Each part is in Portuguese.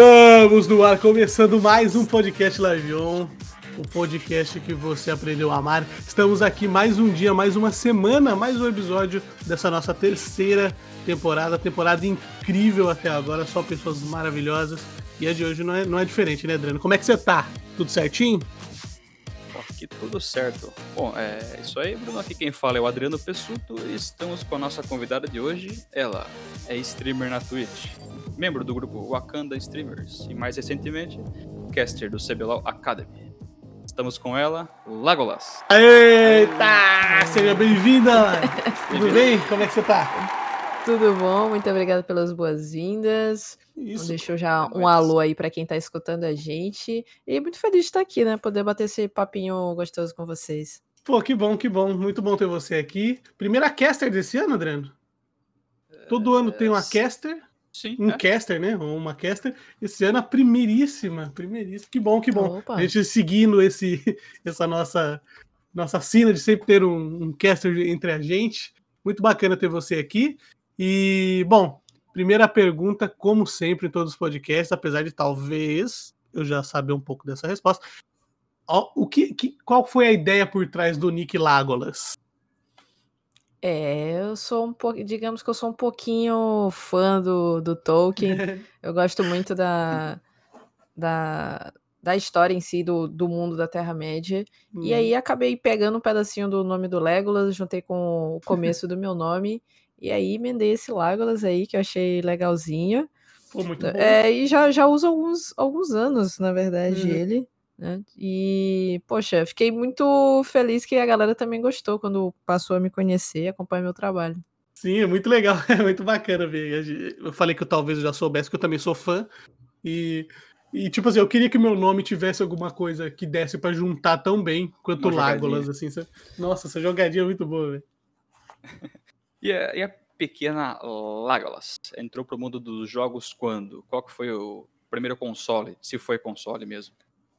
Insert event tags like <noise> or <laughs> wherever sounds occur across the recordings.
Estamos no ar, começando mais um podcast Live On, o podcast que você aprendeu a amar. Estamos aqui mais um dia, mais uma semana, mais um episódio dessa nossa terceira temporada, temporada incrível até agora, só pessoas maravilhosas. E a de hoje não é, não é diferente, né, Adriano? Como é que você tá? Tudo certinho? Aqui tudo certo. Bom, é isso aí, Bruno. Aqui quem fala é o Adriano Pessuto e estamos com a nossa convidada de hoje. Ela é streamer na Twitch, membro do grupo Wakanda Streamers e mais recentemente, caster do CBLOL Academy. Estamos com ela, Lagolas. Eita! Seja bem-vinda! Tudo bem? Como é que você tá? Tudo bom? Muito obrigada pelas boas-vindas. Isso. Deixou já É um alô aí para quem tá escutando a gente. E muito feliz de estar aqui, né? Poder bater esse papinho gostoso com vocês. Pô, que bom, que bom. Muito bom ter você aqui. Primeira caster desse ano, Adriano? Todo ano tem uma caster, Sim, um é. caster, né? Ou uma caster. Esse ano a primeiríssima, primeiríssima. Que bom, que bom. Opa. A gente seguindo esse, <laughs> essa nossa, nossa sina de sempre ter um, um caster entre a gente. Muito bacana ter você aqui. E, bom, primeira pergunta, como sempre em todos os podcasts, apesar de talvez eu já saber um pouco dessa resposta. O que, que- qual foi a ideia por trás do Nick Lagolas? É, eu sou um pouco, digamos que eu sou um pouquinho fã do, do Tolkien. <laughs> Eu gosto muito da, da, da história em si, do, do mundo da Terra-média. Hum. E aí acabei pegando um pedacinho do nome do Legolas, juntei com o começo do meu nome. E aí emendei esse Legolas aí, que eu achei legalzinho. Pô, muito bom. É, e já, já uso alguns, alguns anos, na verdade, Uhum. ele. Né? E, poxa, fiquei muito feliz que a galera também gostou quando passou a me conhecer e acompanhar meu trabalho. Sim, é muito legal, <laughs> é muito bacana ver. Eu falei que eu talvez eu já soubesse, que eu também sou fã. E, e tipo assim, eu queria que meu nome tivesse alguma coisa que desse pra juntar tão bem quanto Uma Lágolas, assim. Nossa, essa jogadinha é muito boa, velho. <laughs> E a, e a pequena Lagolas entrou pro mundo dos jogos quando? Qual que foi o primeiro console? Se foi console mesmo.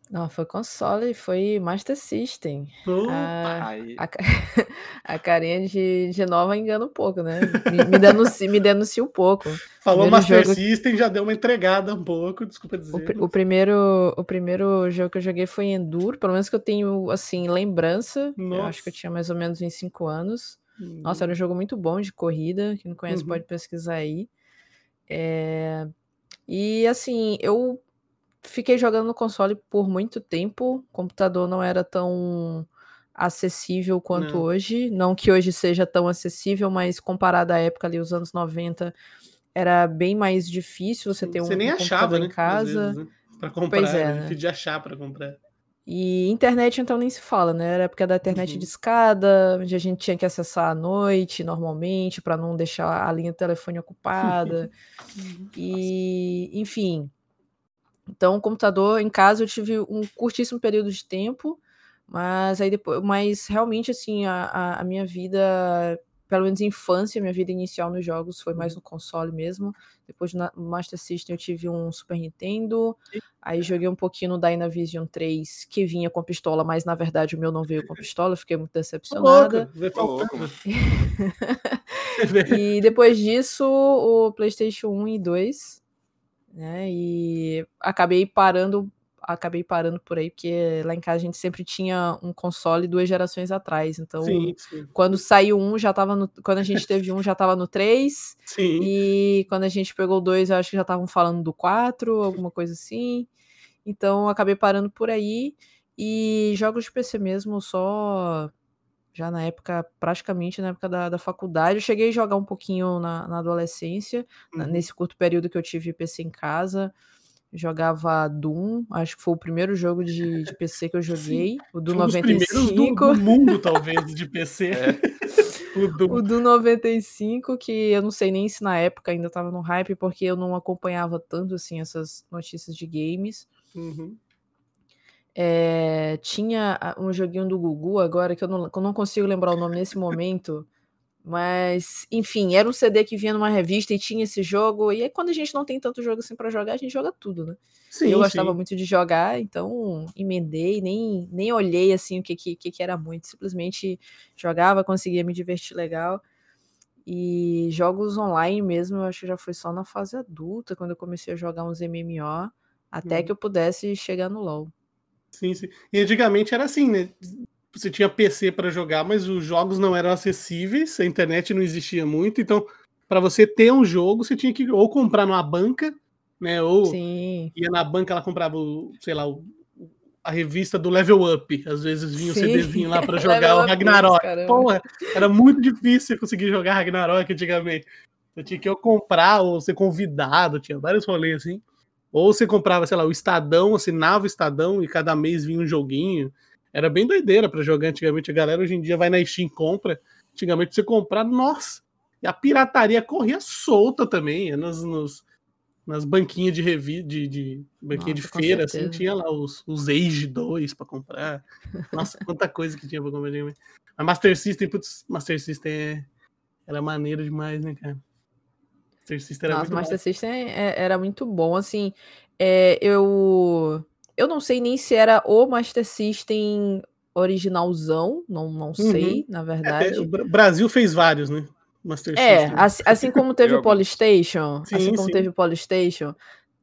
Não, foi console, foi Master System. Opa, Ah, a, ca- <laughs> a carinha de, de nova engana um pouco, né? Me, me, denuncia, me denuncia um pouco. falou primeiro Master jogo- System, já deu uma entregada um pouco, desculpa dizer. O, o primeiro, o primeiro jogo que eu joguei foi Enduro, pelo menos que eu tenho, assim, lembrança. Eu acho que eu Nossa. tinha mais ou menos uns 5 anos. Hum, Nossa, era um jogo muito bom de corrida. Quem não conhece Uhum. pode pesquisar aí. É, E assim, eu fiquei jogando no console por muito tempo. O computador não era tão acessível quanto Não. hoje. Não que hoje seja tão acessível, mas comparado à época ali, os anos 90, era bem mais difícil você ter um, Você nem um achava, computador né? em às casa. vezes, né? Pra comprar, Pois é, é, né? difícil de achar pra comprar. E internet, então, nem se fala, né? Era a época da internet Uhum. de escada, onde a gente tinha que acessar à noite, normalmente, para não deixar a linha do telefone ocupada. <laughs> e, enfim. Então, computador em casa eu tive um curtíssimo período de tempo, mas aí depois, mas realmente, assim, a, a, a minha vida, pelo menos infância, minha vida inicial nos jogos foi mais no console mesmo. Depois no Master System eu tive um Super Nintendo, Aí joguei um pouquinho no Dynavision 3, que vinha com pistola, mas na verdade o meu não veio com pistola, fiquei muito Tô decepcionada. Tô louco. <laughs> E depois disso, o PlayStation 1 e 2, né? E acabei parando, acabei parando por aí, porque lá em casa a gente sempre tinha um console duas gerações atrás. Então, Sim, sim. quando saiu um, já tava no. Quando a gente teve um, já tava no 3. Sim. E quando a gente pegou 2, eu acho que já estavam falando do 4, alguma coisa assim. Então eu acabei parando por aí. E jogos de PC mesmo, só já na época, praticamente na época da, da faculdade. Eu cheguei a jogar um pouquinho na, na adolescência, Uhum. nesse curto período que eu tive PC em casa. Jogava Doom, acho que foi o primeiro jogo de, de PC que eu joguei, o do Um dos primeiros do, 95. do mundo, talvez, de PC. É. <laughs> O do- O do 95, que eu não sei nem se na época ainda tava no hype, porque eu não acompanhava tanto assim essas notícias de games. Uhum. É, tinha a- um joguinho do Gugu agora que eu não, que eu não consigo lembrar o nome nesse momento. Mas, enfim, era um CD que vinha numa revista e tinha esse jogo. E aí, quando a gente não tem tanto jogo assim pra jogar, a gente joga tudo, né? Sim, eu gostava sim. muito de jogar, então emendei, nem, nem olhei assim o que, que, que era muito. Simplesmente jogava, conseguia me divertir legal. E jogos online mesmo, eu acho que já foi só na fase adulta, quando eu comecei a jogar uns MMO, até Uhum. que eu pudesse chegar no LoL. Sim, sim. E antigamente era assim, né? Você tinha PC para jogar, mas os jogos não eram acessíveis, a internet não existia muito, então para você ter um jogo, você tinha que ou comprar numa banca, né? Ou Sim, ia na banca, ela comprava, o, sei lá, o- a revista do Level Up. Às vezes vinha o Sim. CDzinho lá para <laughs> jogar o Up, Ragnarok. caramba. Porra, era muito difícil conseguir jogar Ragnarok antigamente. Você tinha que ou comprar ou ser convidado, tinha vários rolês assim. Ou você comprava, sei lá, o Estadão, assinava o Estadão e cada mês vinha um joguinho. Era bem doideira para jogar antigamente. A galera hoje em dia vai na Steam e compra. Antigamente você comprar, nossa. E a pirataria corria solta também. Nos, nos- nas banquinhas de revista, de, de banquinha de Nossa, com feira, assim, tinha lá os, os Age 2 para comprar. Nossa, quanta coisa que tinha pra comprar. A Master System, putz, Master System é, era maneiro demais, né, cara? Master System era Nossa, muito Master massa. System é- era muito bom, assim, é, eu eu não sei nem se era o Master System originalzão, não, não sei, na É, verdade. o Bra- Brasil fez vários, né? Master É, System. assim, assim como teve o Polystation, Sim, assim como sim. teve o Polystation,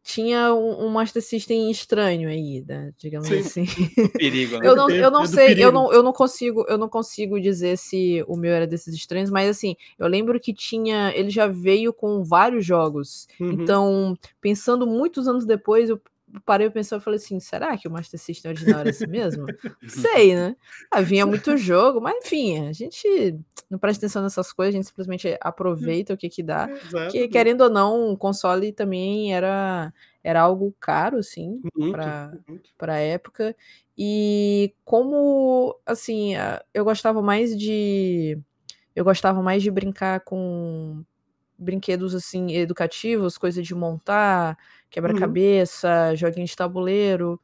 tinha um, um Master System estranho aí, né, digamos Sim. assim. <laughs> Perigo, né? Eu não, eu não do sei, eu não, eu não consigo, eu não consigo dizer se o meu era desses estranhos, mas assim, eu lembro que tinha, ele já veio com vários jogos. Uhum. Então, pensando muitos anos depois, eu parei a pensar e falei assim, será que o Master System original era assim mesmo? Sei, né? Havia <laughs> muito jogo, mas enfim, a gente não presta atenção nessas coisas, a gente simplesmente aproveita o que que dá. Exato. Que, querendo ou não, o console também era, era algo caro, assim, para a época. E como, assim, eu gostava mais de eu gostava mais de brincar com brinquedos assim educativos, coisa de montar, quebra-cabeça, joguinho de tabuleiro.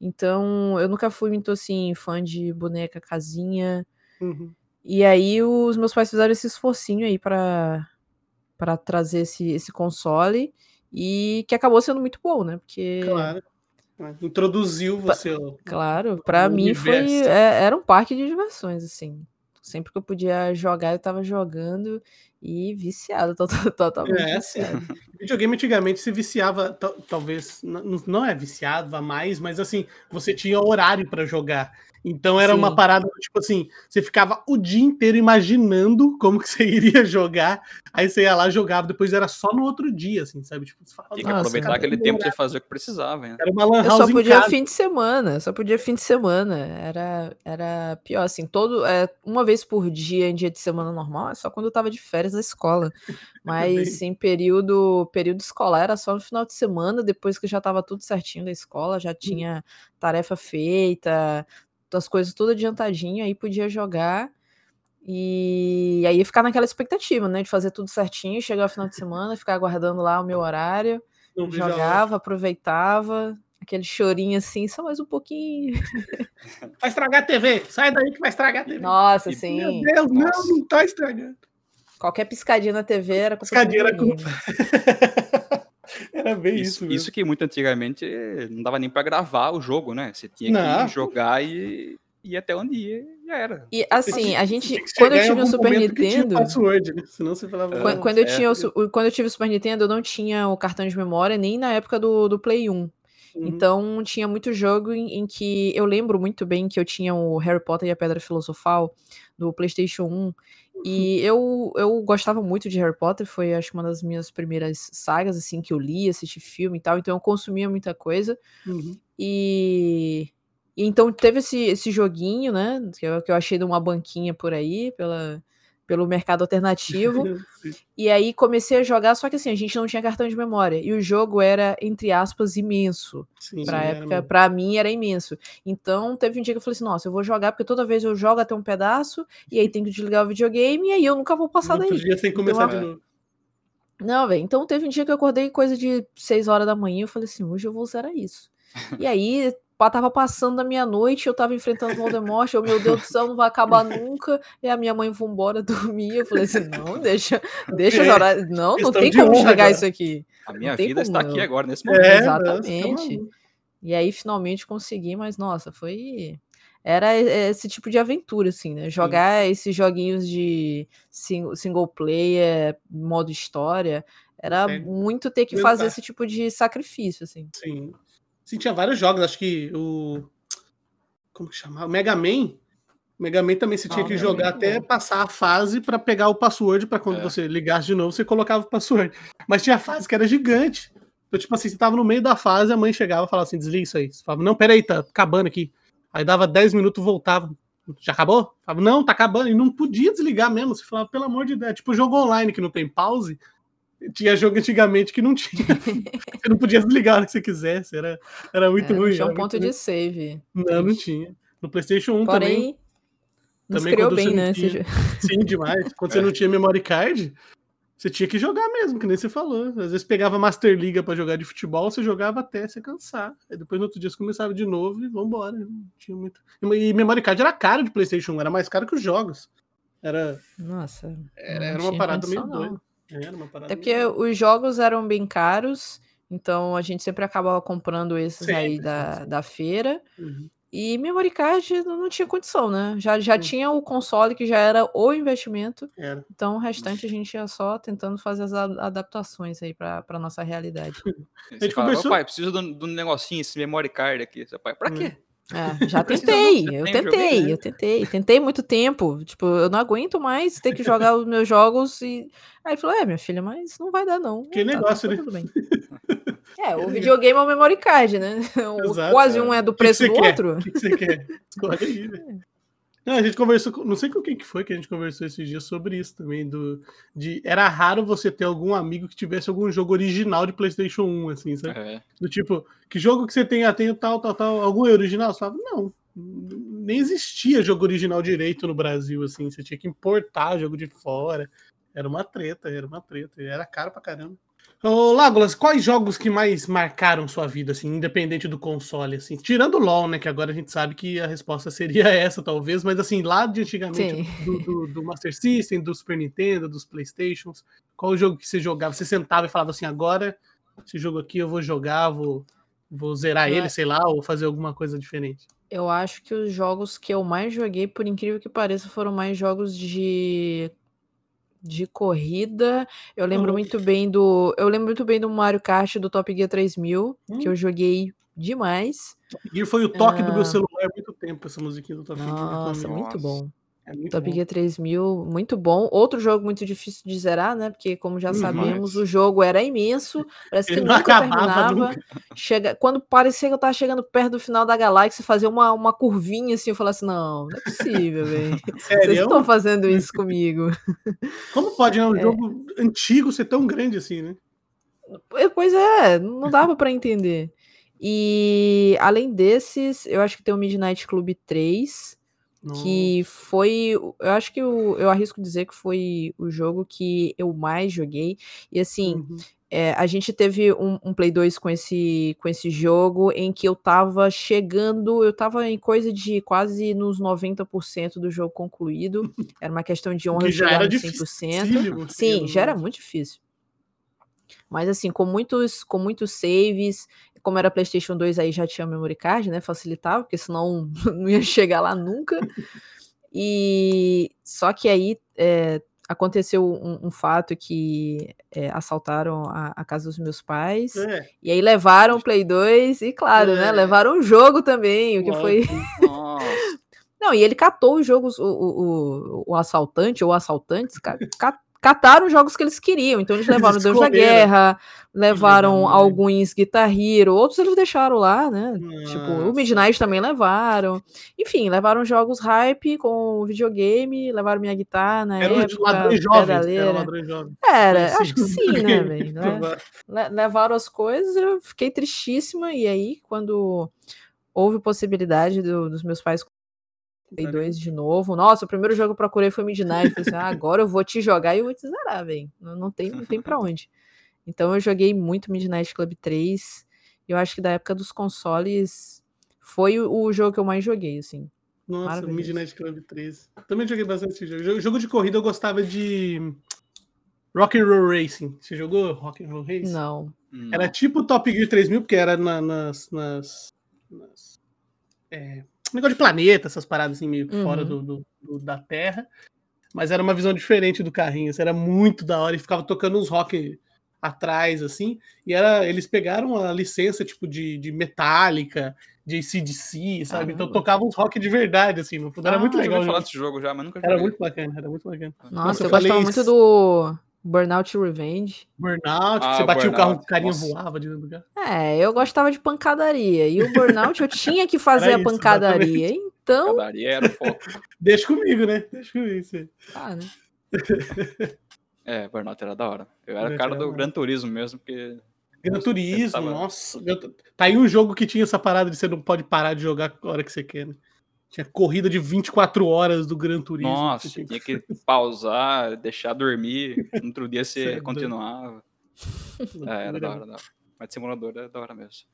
Então, eu nunca fui muito assim fã de boneca casinha. Uhum. E aí os meus pais fizeram esse esforcinho aí para para trazer esse, esse console e que acabou sendo muito bom, né? Porque Claro. Introduziu você. ó, Claro, pra no mim foi universo. é- era um parque de diversões, assim. Sempre que eu podia jogar, eu tava jogando e viciado, <laughs> to- to- totalmente É, viciado. Videogame antigamente se viciava, tal- talvez, não é viciado a mais, mas assim, você tinha horário pra jogar. Então era uma Sim. parada, tipo assim, você ficava o dia inteiro imaginando como que <laughs> você iria jogar, aí você ia lá jogava, depois era só no outro dia, assim, sabe? Tipo, você fala, Tem que aproveitar cara, aquele tempo pra você fazer o que precisava, hein? Era uma lan Eu house só em podia casa. fim de semana, eu só podia fim de semana. Era, era pior, assim, todo, é, uma vez por dia, em dia de semana normal, é só quando eu tava de férias da escola. <laughs> Mas em período, período escolar era só no final de semana, depois que já tava tudo certinho da escola, já tinha tarefa feita, as coisas tudo adiantadinho, aí podia jogar. E aí ia ficar naquela expectativa, né, de fazer tudo certinho, chegar ao final de semana, ficar aguardando lá o meu horário. Não. Jogava, aproveitava, aquele chorinho assim, só mais um pouquinho. Vai estragar a TV, sai daí que vai estragar a TV. Nossa, E- assim, Meu Deus, Nossa. não, não tá estragando. Qualquer piscadinha na TV era culpa Piscadinha era videogame. <laughs> Era bem isso, Isso, mesmo. isso que muito antigamente não dava nem pra gravar o jogo, né? Você tinha Não. que jogar e ir até onde ia, já era. E assim, a gente, quando eu tive o Super Nintendo, password, né? Senão você falava. Quan- "Ah, quando, eu é. tinha o- quando eu tive o Super Nintendo, eu não tinha o cartão de memória nem na época do, do Play 1. uhum. Então tinha muito jogo em, em que eu lembro muito bem que eu tinha o Harry Potter e a Pedra Filosofal do PlayStation 1. E eu, eu gostava muito de Harry Potter, foi acho que uma das minhas primeiras sagas assim que eu li, assisti filme e tal, então eu consumia muita coisa. Uhum. E, e então teve esse, esse joguinho, né? Que eu, que eu achei numa banquinha por aí, pela, pelo mercado alternativo. <laughs> E aí comecei a jogar, só que assim, a gente não tinha cartão de memória. E o jogo era, entre aspas, imenso. Sim, Pra época, pra mim era imenso. Então teve um dia que eu falei assim: nossa, eu vou jogar, porque toda vez eu jogo até um pedaço, e aí tenho que desligar o videogame, e aí eu nunca vou passar daí. dia sem começar Então, de é. novo. Não, velho. Então teve um dia que eu acordei coisa de 6 horas da manhã. Eu falei assim: hoje eu vou zerar isso. <laughs> e aí tava passando da meia-noite, eu tava enfrentando o Voldemort. Eu, meu Deus do céu, não vai acabar nunca. E a minha mãe foi embora <laughs> dormir. Eu falei assim: não, deixa, <laughs> deixa É, eu jogar. Não, não questão tem como honra jogar agora. isso aqui. A minha vida como está não. aqui agora, nesse momento. É, Exatamente. nossa. E aí finalmente consegui, mas nossa, foi. era esse tipo de aventura, assim, né? Jogar Sim. esses joguinhos de single player, modo história, era é. muito ter que fazer esse tipo de sacrifício, assim. Sim. Sim, tinha vários jogos, acho que o. Como que chamava? O Mega Man. O Mega Man também você tinha ah, que jogar até passar a fase para pegar o password para quando é. você ligasse de novo, você colocava o password. Mas tinha fase que era gigante. Então, tipo assim, você tava no meio da fase, a mãe chegava e falava assim: desliga isso aí. Você falava, não, peraí, tá acabando aqui. Aí dava 10 minutos, voltava. Já acabou? Falava, não, tá acabando. E não podia desligar mesmo. Você falava, pelo amor de Deus. Tipo, jogo online que não tem pause. Tinha jogo antigamente que não tinha. <laughs> você não podia desligar a hora que você quisesse. Era, era muito é, ruim. Tinha um ponto de save. Não, não tinha. No PlayStation 1 Porém, também. Também criou bem, né? Tinha... Sim, demais. Quando é. você não <laughs> tinha memory card, você tinha que jogar mesmo, que nem você falou. Às vezes pegava Master Liga para jogar de futebol, você jogava até você cansar. Aí depois no outro dia você começava de novo e vambora. tinha muito... E memory card era caro de PlayStation 1, era mais caro que os jogos. Era. Nossa. Era, era uma parada meio doida. Era uma parada Até porque os jogos eram bem caros, então a gente sempre acabava comprando esses sempre, aí da, da feira. Uhum. E memory card não tinha condição, né? Já, já tinha o console que já era o investimento. Era. Então o restante a gente ia só tentando fazer as adaptações aí para nossa realidade. <laughs> a gente fala, conversou... pai, preciso de um negocinho, esse memory card aqui. Seu pai, pra quê? É, <laughs> já tentei, eu tentei, né? eu tentei, tentei muito tempo. Tipo, eu não aguento mais ter que jogar os meus jogos e. Aí falou: É, minha filha, mas não vai dar, não. Que tá, negócio, tá, tá, né? <laughs> É, o videogame é o memory card, né? <laughs> Exato, quase é. um é do preço que que do quer? outro. O que, que você quer? Escolhe aí, né? Não, a gente conversou, não sei com quem que foi que a gente conversou esses dias sobre isso também, do, de, era raro você ter algum amigo que tivesse algum jogo original de Playstation 1, assim, sabe? É. Do tipo, que jogo que você tem, ah, tem tal, tal, tal, algum original? Você falava, não, nem existia jogo original direito no Brasil, assim, você tinha que importar jogo de fora, era uma treta, era uma treta, era caro pra caramba. Ô, Lágolas, quais jogos que mais marcaram sua vida, assim, independente do console, assim? Tirando o LoL, né, que agora a gente sabe que a resposta seria <laughs> essa, talvez, mas assim, lá de antigamente, do, do, do, Master System, do Super Nintendo, dos Playstations, qual o jogo que você jogava? Você sentava e falava assim, agora, esse jogo aqui eu vou jogar, vou, vou zerar ele, sei lá, ou fazer alguma coisa diferente? Eu acho que os jogos que eu mais joguei, por incrível que pareça, foram mais jogos de de corrida, eu lembro muito bem do. Eu lembro muito bem do Mario Kart do Top Gear 3000, hum. que eu joguei demais. Top Gear foi o toque do meu celular há muito tempo, essa musiquinha do Top Gear. Nossa, muito bom. É Top Gear 3000, muito bom. Outro jogo muito difícil de zerar, né? Porque, como já sabemos, o jogo era imenso. Parece que nunca terminava. Nunca. Chega, quando parecia que eu tava chegando perto do final da galáxia, fazia uma, uma curvinha assim, eu falava assim: não, não é possível, velho. <laughs> Vocês estão fazendo isso comigo. Como pode, né? Um é. jogo antigo ser tão grande assim, né? Pois é, não dava para entender. E além desses, eu acho que tem o Midnight Club 3 que foi, eu acho que eu, eu arrisco dizer que foi o jogo que eu mais joguei. E assim, uhum. é, a gente teve um, um, Play 2 com esse, com esse jogo em que eu tava chegando, eu tava em coisa de quase nos 90% do jogo concluído. <laughs> Era uma questão de honra chegar no 100%. Sim, já era muito difícil. Mas assim, com muitos, com muitos saves, como era PlayStation 2, aí já tinha memory card, né? Facilitava, porque senão <laughs> não ia chegar lá nunca. E só que aí é, aconteceu um, um, fato que é, assaltaram a, a, casa dos meus pais. É. E aí levaram o Play 2 e, claro, né? É. Levaram o jogo também, o que foi. <laughs> Não, e ele catou os jogos, o, o, o, o assaltante ou assaltantes, cara, cataram jogos que eles queriam. Então eles levaram eles Deus da Guerra, levaram uhum. alguns Guitar Hero, outros eles deixaram lá, né? Tipo, o Midnight também levaram. Enfim, levaram jogos hype com videogame, levaram minha guitarra, né? Era época, ladrões jovens, era ladrões jovens. Era, acho que sim, né, <laughs> velho? Le levaram as coisas, eu fiquei tristíssima, e aí, quando houve possibilidade do, dos meus pais Play 2 de novo. Nossa, o primeiro jogo que eu procurei foi Midnight. Falei assim, ah, agora eu vou te jogar e eu vou te zerar, velho. Não, tem, não tem pra <laughs> onde. Então eu joguei muito Midnight Club 3. Eu acho que da época dos consoles foi o, o jogo que eu mais joguei, assim. Nossa, Midnight Club 3. Também joguei bastante esse jogo. Jogo de corrida eu gostava de Rock and Roll Racing. Você jogou Rock and Roll Racing? Não. Era tipo Top Gear 3000, porque era na, nas, nas, nas é, negócio de planeta, essas paradas assim, meio Uhum. fora do, do- do- da Terra. Mas era uma visão diferente do carrinho. assim, era muito da hora e ficava tocando uns rock atrás, assim. E era, eles pegaram a licença, tipo, de, de Metallica, de ACDC, sabe? Então tocavam uns rock de verdade, assim. No fundo, era Ah, muito já legal. o falar desse jogo já, mas nunca Era muito bacana, era muito bacana. Nossa, eu, falei gostava muito do Burnout Revenge. Burnout, Ah, você batia o carro, Burnout, o carinha nossa. voava de dentro do carro. É, eu gostava de pancadaria. E o Burnout eu tinha que fazer Era a isso, pancadaria. Então, Padaria era o foco. <laughs> Deixa comigo, né? Deixa comigo. isso aí. tá, né? É, Burnout era da hora. Eu era Burnout cara do. Gran Turismo mesmo, porque. Gran Turismo, tava- nossa. Tá aí um jogo que tinha essa parada de você não pode parar de jogar a hora que você quer, né? Tinha corrida de 24 horas do Gran Turismo. Nossa, Você tinha que pausar, deixar dormir. No outro dia Cê <laughs> é você doido. continuava. <laughs> É, era da hora, da hora. Mas simulador era da hora mesmo.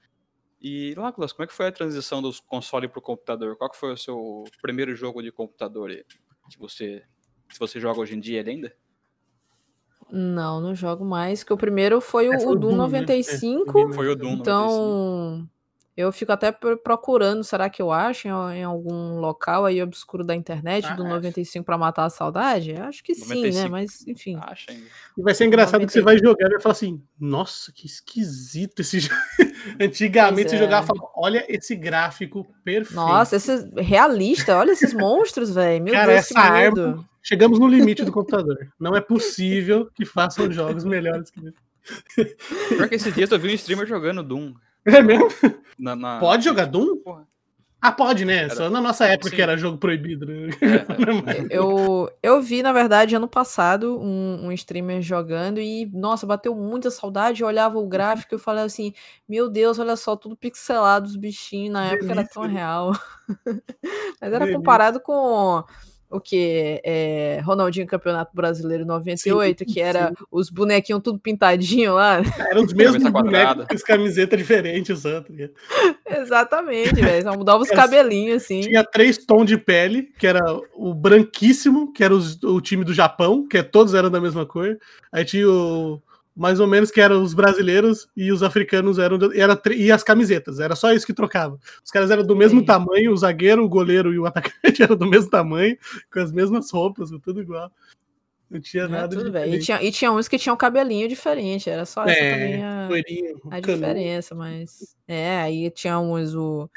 E, Láculas, como é que foi a transição dos console pro computador? Qual que foi o seu primeiro jogo de computador que você, se você joga hoje em dia ele ainda? Não, não jogo mais. Que o primeiro foi o, É, foi o Doom né? 95. É, Foi o Doom 95. Eu fico até pro- procurando, será que eu acho em, em algum local aí obscuro da internet Ah, do acho. 95 pra matar a saudade? Acho que sim, né? 95. Mas, enfim. Acha ainda. E vai ser engraçado que você 90. vai jogar e vai falar assim: nossa, que esquisito esse jogo. <laughs> Antigamente você é. jogava e falava: olha esse gráfico perfeito. Nossa, esse realista, olha esses monstros, velho. Meu Cara, Deus, que essa medo. arma- Chegamos no limite do computador. Não é possível que façam jogos melhores que. <laughs> Pior que esses dias eu vi um streamer jogando Doom. É mesmo? Na, na- Pode jogar Doom? Porra. Ah, pode, né? Era- Só na nossa época Sim. que era jogo proibido, né? É, <laughs> Eu, eu vi, na verdade, ano passado, um, um streamer jogando e, nossa, bateu muita saudade. Eu olhava o gráfico e eu falei assim: Meu Deus, olha só, tudo pixelado, os bichinhos. Na época era tão Delícia. real. <laughs> Mas era Delícia. comparado com o que? É, Ronaldinho Campeonato Brasileiro 98, que era os bonequinhos tudo pintadinho lá. Eram os mesmos bonecos com as camisetas diferentes, tá ligado? Exatamente, velho. Só mudava os Era- <laughs> cabelinhos, assim. Tinha três tons de pele, que era o branquíssimo, que era os- o time do Japão, que é- todos eram da mesma cor. Aí tinha o mais ou menos que eram os brasileiros e os africanos eram de- era, e as camisetas, era só isso que trocava. Os caras eram do mesmo Sim. tamanho, o zagueiro, o goleiro e o atacante <laughs> eram do mesmo tamanho, com as mesmas roupas, tudo igual. Não tinha É, nada tudo de bem. E tinha, e tinha uns que tinham cabelinho diferente, era só essa também É, a, loirinho, a canudo. diferença, mas. É, aí tinha uns, o.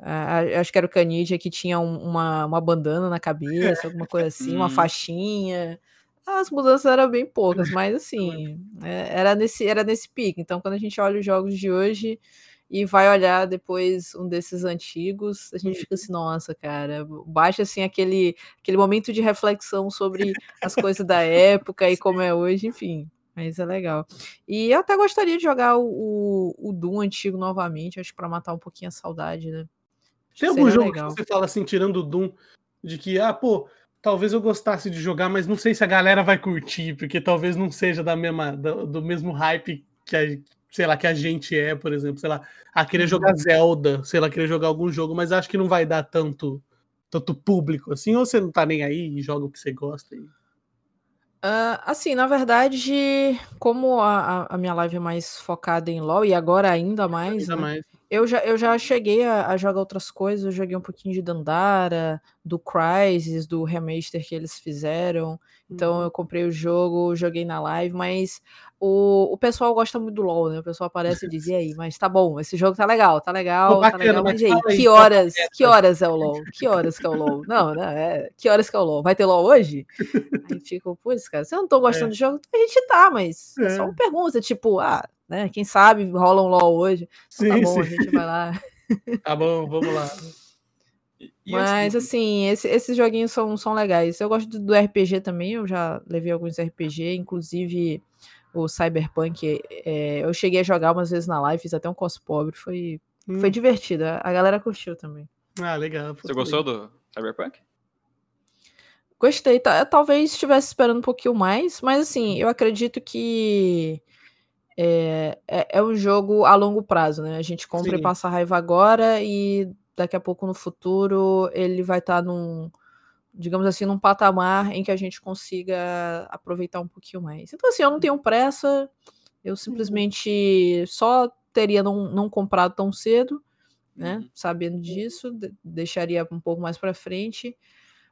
a- a- acho que era o Canidia que tinha um- uma, uma bandana na cabeça, alguma coisa assim, uma Hum. faixinha. As mudanças eram bem poucas, mas <laughs> assim, é, era nesse, era nesse pique. Então, quando a gente olha os jogos de hoje e vai olhar depois um desses antigos, a gente fica assim, <laughs> nossa, cara, baixa assim aquele, aquele momento de reflexão sobre as coisas da época e como é hoje, enfim. Mas é legal. E eu até gostaria de jogar o, o, o Doom antigo novamente, acho que pra matar um pouquinho a saudade, né? Acho Tem algum jogo legal. que você fala assim, tirando o Doom, de que, ah, pô, talvez eu gostasse de jogar, mas não sei se a galera vai curtir, porque talvez não seja da mesma, do, do mesmo hype que a, sei lá, que a gente é, por exemplo, sei lá, ah, querer Uhum. jogar Zelda, sei lá, querer jogar algum jogo, mas acho que não vai dar tanto tanto público assim, ou você não tá nem aí e joga o que você gosta aí. Ah, assim, na verdade, como a, a- a minha live é mais focada em LoL, e agora ainda mais, Ainda né? mais. Eu já, eu já cheguei a, a jogar outras coisas, eu joguei um pouquinho de Dandara, do Crysis, do remaster que eles fizeram. Então Uhum. eu comprei o jogo, joguei na live, mas o, o pessoal gosta muito do LoL, né? O pessoal aparece e diz, e aí, mas tá bom, esse jogo tá legal, tá legal, Pô, tá bacana, legal, mas mas aí, que horas, que horas é o LoL? Que horas que é o LoL? <laughs> Não, né? É, que horas que é o LoL? Vai ter LoL hoje? Aí fico, putz, cara, se eu não tô gostando É. do jogo, a gente tá, mas é só uma pergunta, tipo, ah, né, quem sabe rola um LoL hoje. Então tá Sim, bom, a sim. gente vai lá. <laughs> Tá bom, vamos lá. E- antes Mas assim, esse- esses joguinhos são, são legais. Eu gosto do, do RPG também, eu já levei alguns RPG, inclusive o Cyberpunk. é, eu cheguei a jogar umas vezes na live, fiz até um cos pobre, foi, foi Hum, divertido. A a galera curtiu também. Ah, legal. Você gostou do Cyberpunk? Gostei, ta- talvez estivesse esperando um pouquinho mais, mas assim, eu acredito que é, é, é um jogo a longo prazo, né? A gente compra Sim. e passa raiva agora e daqui a pouco no futuro ele vai estar num, digamos assim, num patamar em que a gente consiga aproveitar um pouquinho mais. Então, assim, eu não tenho pressa, eu simplesmente só teria não, não comprado tão cedo né? Uhum. Sabendo disso, de- deixaria um pouco mais pra frente.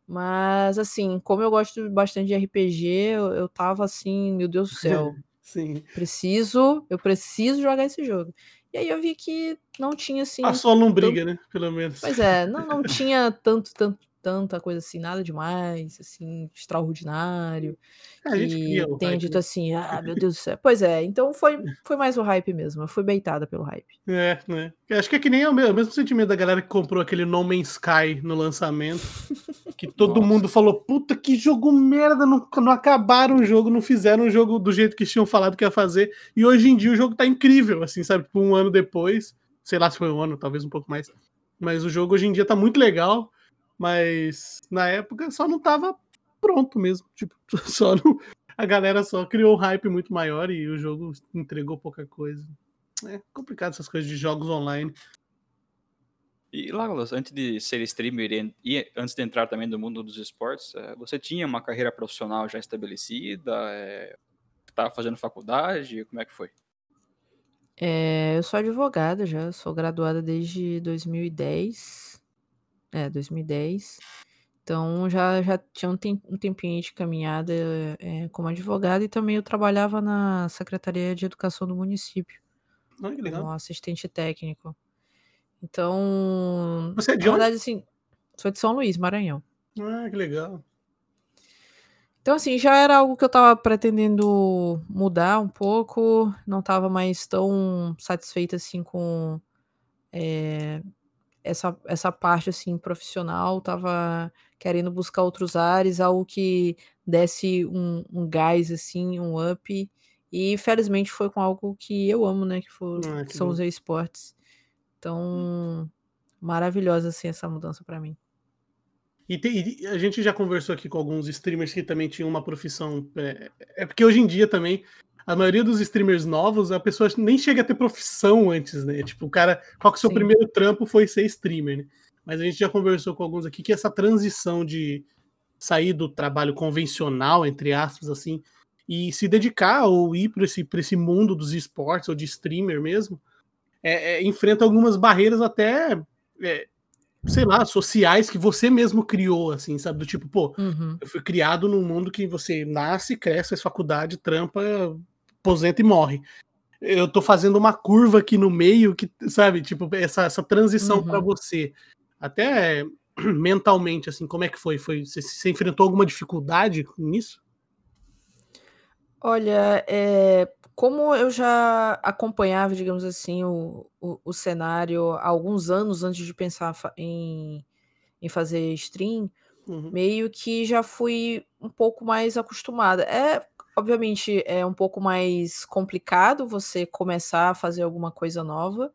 Mas, assim, como eu gosto bastante de RPG, eu, eu tava assim, meu Deus do céu, <laughs> Sim. preciso, eu preciso jogar esse jogo. E aí eu vi que não tinha, assim, Passou a lombriga, né? Pelo menos. Pois é, não, não tinha tanto, tanto, tanta coisa assim, nada demais, assim, extraordinário. É, a gente cria o hype, dito né? assim, ah, meu Deus do céu. Pois é, então foi, foi mais o hype mesmo. Eu fui beitada pelo hype. É, né? Eu acho que é que nem o mesmo, o mesmo sentimento da galera que comprou aquele No Man's Sky no lançamento. <laughs> Que todo Nossa. mundo falou, puta, que jogo merda, não, não acabaram o jogo, não fizeram o jogo do jeito que tinham falado que ia fazer. E hoje em dia o jogo tá incrível, assim, sabe? Tipo, um ano depois, sei lá se foi um ano, talvez um pouco mais. Mas o jogo hoje em dia tá muito legal, mas na época só não tava pronto mesmo. <laughs> Tipo, só não, a galera só criou um hype muito maior e o jogo entregou pouca coisa. É complicado essas coisas de jogos online. E Legolas, antes de ser streamer e- antes de entrar também no mundo dos esportes, eh, você tinha uma carreira profissional já estabelecida? Estava fazendo faculdade? Como é que foi? É, eu sou advogada já, sou graduada desde 2010. É, 2010. Então já, já tinha um, tem- um tempinho de caminhada é, como advogada e também eu trabalhava na Secretaria de Educação do município, que legal. como assistente técnico. Então, Você é de na onde? verdade, assim, sou de São Luís, Maranhão. Ah, que legal. Então, assim, já era algo que eu tava pretendendo mudar um pouco, não tava mais tão satisfeita, assim, com eh, essa, essa parte, assim, profissional, tava querendo buscar outros ares, algo que desse um, um gás, assim, um up, e felizmente foi com algo que eu amo, né, que, for, Ah, que que são bom. os esportes. Então, maravilhosa, assim, essa mudança pra mim. E, tem- e a gente já conversou aqui com alguns streamers que também tinham uma profissão. É, é porque hoje em dia também, a maioria dos streamers novos, a pessoa nem chega a ter profissão antes, né? Tipo, o cara, qual que é o seu Sim. primeiro trampo foi ser streamer, né? Mas a gente já conversou com alguns aqui que essa transição de sair do trabalho convencional, entre aspas, assim, e se dedicar ou ir para esse, pra esse mundo dos esportes ou de streamer mesmo, é, é, enfrenta algumas barreiras até. é, sei lá, sociais que você mesmo criou, assim, sabe? Do tipo, pô, Uhum. eu fui criado num mundo que você nasce, cresce, faz faculdade, trampa, aposenta e morre. Eu tô fazendo uma curva aqui no meio que, sabe, tipo, essa, essa transição Uhum. pra você. Até mentalmente, assim, como é que foi? foi você, você enfrentou alguma dificuldade nisso? Olha, eh, como eu já acompanhava, digamos assim, o, o, o cenário há alguns anos antes de pensar em, em fazer stream, Uhum. meio que já fui um pouco mais acostumada. É, obviamente, é um pouco mais complicado você começar a fazer alguma coisa nova.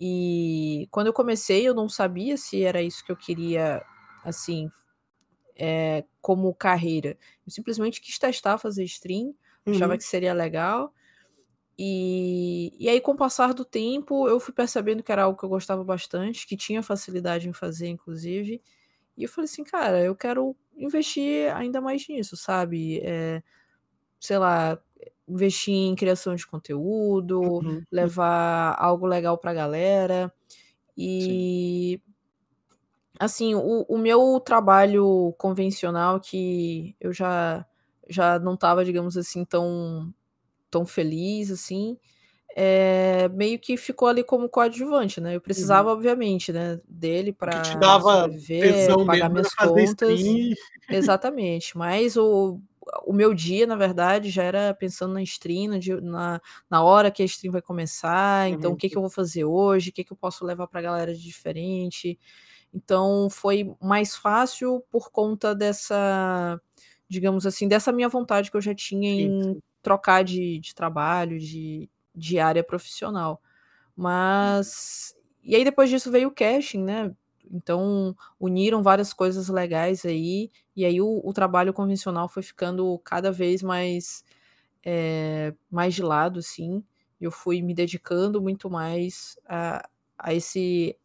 E quando eu comecei, eu não sabia se era isso que eu queria, assim, é, como carreira. Eu simplesmente quis testar fazer stream, achava Uhum. que seria legal. E, e aí, com o passar do tempo, eu fui percebendo que era algo que eu gostava bastante, que tinha facilidade em fazer, inclusive. E eu falei assim, cara, eu quero investir ainda mais nisso, sabe? É, sei lá, investir em criação de conteúdo, Uhum. levar algo legal pra galera. Sim. E assim, o, o meu trabalho convencional, que eu já, já não tava, digamos assim, tão, tão feliz, assim, é, meio que ficou ali como coadjuvante, né? Eu precisava, obviamente, né, dele que te para dava tesão pagar minhas contas. stream <laughs> Exatamente, mas o, o meu dia, na verdade, já era pensando na stream, na, na hora que a stream vai começar, então o Uhum. que, que eu vou fazer hoje, o que, que eu posso levar pra galera de diferente. Então foi mais fácil por conta dessa, digamos assim, dessa minha vontade que eu já tinha em sim. trocar de, de trabalho, de, de área profissional. Mas. E aí depois disso veio o casting, né? Então uniram várias coisas legais aí, e aí o, o trabalho convencional foi ficando cada vez mais, eh, mais de lado, assim. Eu fui me dedicando muito mais a, a esse,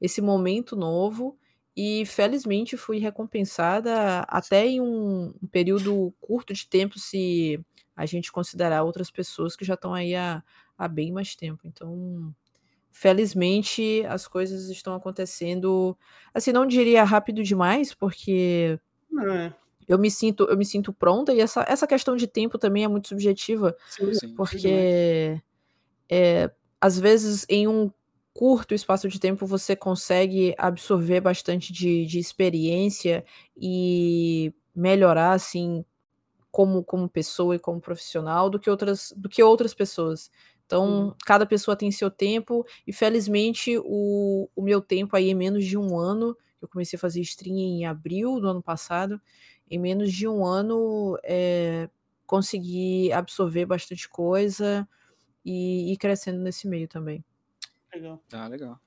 esse momento novo, e felizmente fui recompensada até em um, período curto de tempo, se a gente considerar outras pessoas que já estão aí há, há bem mais tempo. Então felizmente as coisas estão acontecendo, assim, não diria rápido demais, porque É. eu me sinto eu me sinto pronta e essa essa questão de tempo também é muito subjetiva, Sim, Sim. porque, eh, às vezes em um curto espaço de tempo você consegue absorver bastante de de experiência e melhorar, assim, como como pessoa e como profissional do que outras do que outras pessoas. Então, Uhum. cada pessoa tem seu tempo e felizmente o o meu tempo aí em menos de 1 ano, eu comecei a fazer stream em abril do ano passado, em menos de 1 ano, eh, consegui absorver bastante coisa e ir crescendo nesse meio também. Legal. Ah, legal.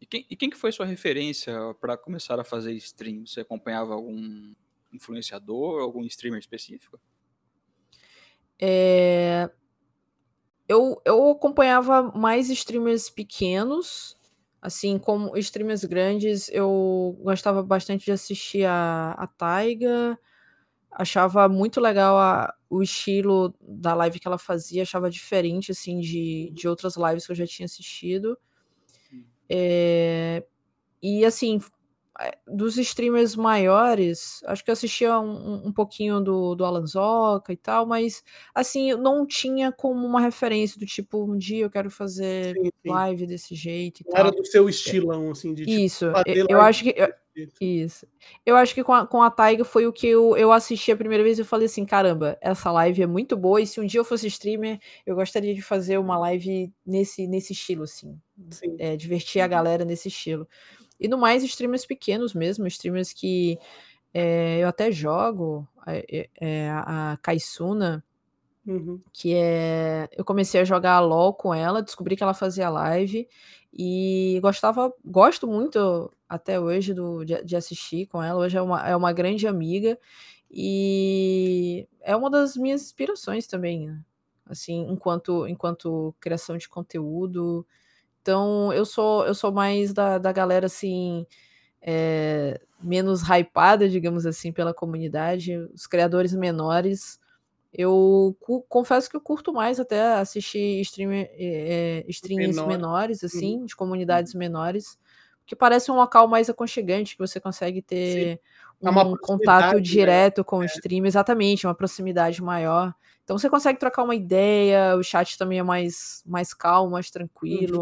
E quem, e quem que foi sua referência para começar a fazer stream? Você acompanhava algum influenciador, algum streamer específico? Eh, eu eu acompanhava mais streamers pequenos, assim, como streamers grandes, eu gostava bastante de assistir a a Taiga, achava muito legal a o estilo da live que ela fazia, achava diferente, assim, de de outras lives que eu já tinha assistido. Eh, e assim, eh, dos streamers maiores, acho que eu assistia um um pouquinho do do Alanzoca e tal, mas, assim, eu não tinha como uma referência do tipo, um dia eu quero fazer Sim, sim. live desse jeito e era tal. do seu É estilão, assim, de tipo, Isso, eu acho que eu jeito. isso. Eu acho que com a com a Taiga foi o que eu eu assisti a primeira vez e eu falei assim: "Caramba, essa live é muito boa e se um dia eu fosse streamer, eu gostaria de fazer uma live nesse nesse estilo, assim, Sim. eh, divertir a galera nesse estilo". E no mais streamers pequenos mesmo, streamers que, eh, eu até jogo, eh eh, a Kaisuna Uhum. que é eu comecei a jogar LOL com ela, descobri que ela fazia live e gostava gosto muito até hoje do de de assistir com ela, hoje é uma é uma grande amiga, e é uma das minhas inspirações também, né, assim, enquanto enquanto criação de conteúdo. Então eu sou eu sou mais da da galera, assim, eh, menos hypada, digamos assim, pela comunidade, os criadores menores, eu confesso que eu curto mais até assistir streamer eh eh, streams Menor. menores, Uhum. assim, de Uhum. comunidades menores, porque parece um local mais aconchegante, que você consegue Sim. ter Dá uma um contato proximidade, né. direto com o É. streamer exatamente, uma proximidade maior. Então você consegue trocar uma ideia, o chat também é mais mais calmo, mais Uhum.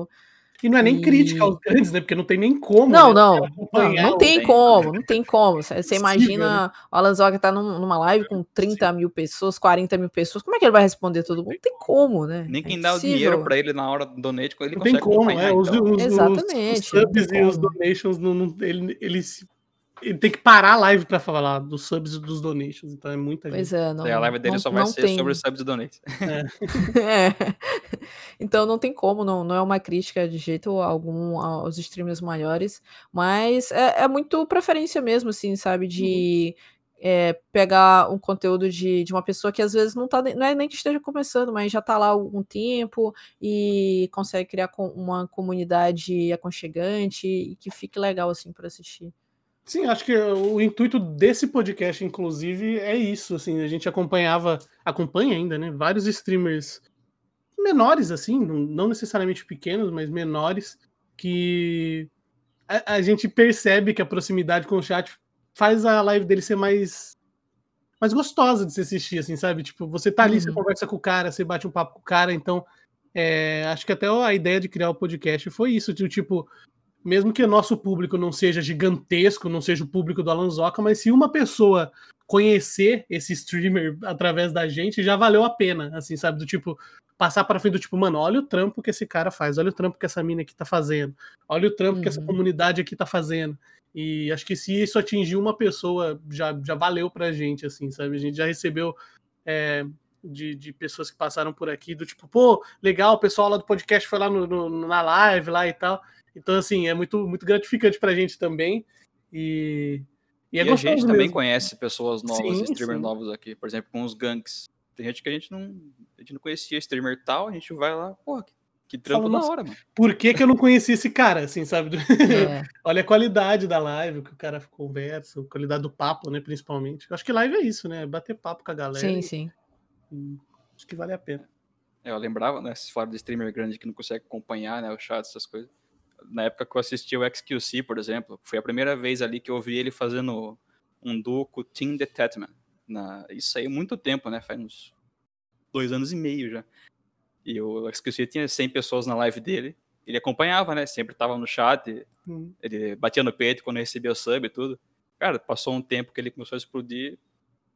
E não é nem crítica aos E grandes, né, porque não tem nem como, Não, né, não, não, não tem como, não tem como. Você Impossível, né. imagina o Alanzoca tá num numa live com 30.000 pessoas, 40.000 pessoas, como é que ele vai responder todo mundo? Não tem como, né, Nem é quem dá o dinheiro para ele na hora do donate, ele Não tem consegue como, é, os então. os os os Exatamente, tem subs e os donations não não ele ele se ele tem que parar a live pra falar dos subs e dos donations, então é muita Pois gente. é, Daí a não live dele não só vai não ser sobre tem os subs e donates. É. <laughs> É. Então não tem como, não não é uma crítica de jeito algum aos streamers maiores, mas é é muito preferência mesmo, assim, sabe, Uhum. de, eh, pegar um conteúdo de de uma pessoa que às vezes não tá nem não é nem que esteja começando, mas já tá lá há algum tempo e consegue criar com uma comunidade aconchegante e que fique legal, assim, pra assistir. Sim, acho que o intuito desse podcast, inclusive, é isso, assim, a gente acompanhava acompanha ainda, né, vários streamers menores, assim, não necessariamente pequenos, mas menores, que a a gente percebe que a proximidade com o chat faz a live dele ser mais mais gostosa de se assistir, assim, sabe, tipo, você tá ali, você Uhum. conversa com o cara, você bate um papo com o cara, então, eh, acho que até a ideia de criar o podcast foi isso, de tipo, mesmo que o nosso público não seja gigantesco, não seja o público do Alanzoca, mas se uma pessoa conhecer esse streamer através da gente, já valeu a pena, assim, sabe, do tipo, passar pra frente do tipo: "Mano, olha o trampo que esse cara faz, olha o trampo que essa mina aqui tá fazendo, olha o trampo que essa Uhum. comunidade aqui tá fazendo". E acho que se isso atingir uma pessoa, já já valeu pra gente, assim, sabe. A gente já recebeu, eh, de de pessoas que passaram por aqui do tipo: "Pô, legal, o pessoal lá do podcast foi lá no no na live lá e tal". Então, assim, é muito muito gratificante pra gente também, e e é E a gente gostoso também mesmo. conhece pessoas novas, Sim, streamers sim. novos aqui, por exemplo, com os ganks. Tem gente que a gente não a gente não conhecia streamer tal, a gente vai lá, porra, que que trampo da "Nossa, hora, mano". por que que eu não conhecia esse cara?", assim, sabe, É. <laughs> olha a qualidade da live, o que o cara conversa, a qualidade do papo, né, principalmente. Eu acho que live é isso, né, bater papo com a galera Sim, e sim. e acho que vale a pena. Eu lembrava, né? Vocês falaram de streamer grande que não consegue acompanhar, né? O chat, essas coisas. Na época que eu assisti o XQC, por exemplo, foi a primeira vez ali que eu vi ele fazendo um duo com o Tim The Tatman. Na... Isso aí há muito tempo, né? Faz uns dois anos e meio já. E o XQC tinha 100 pessoas na live dele. Ele acompanhava, né? Sempre tava no chat. Hum. Ele batia no peito quando recebia o sub e tudo. Cara, passou um tempo que ele começou a explodir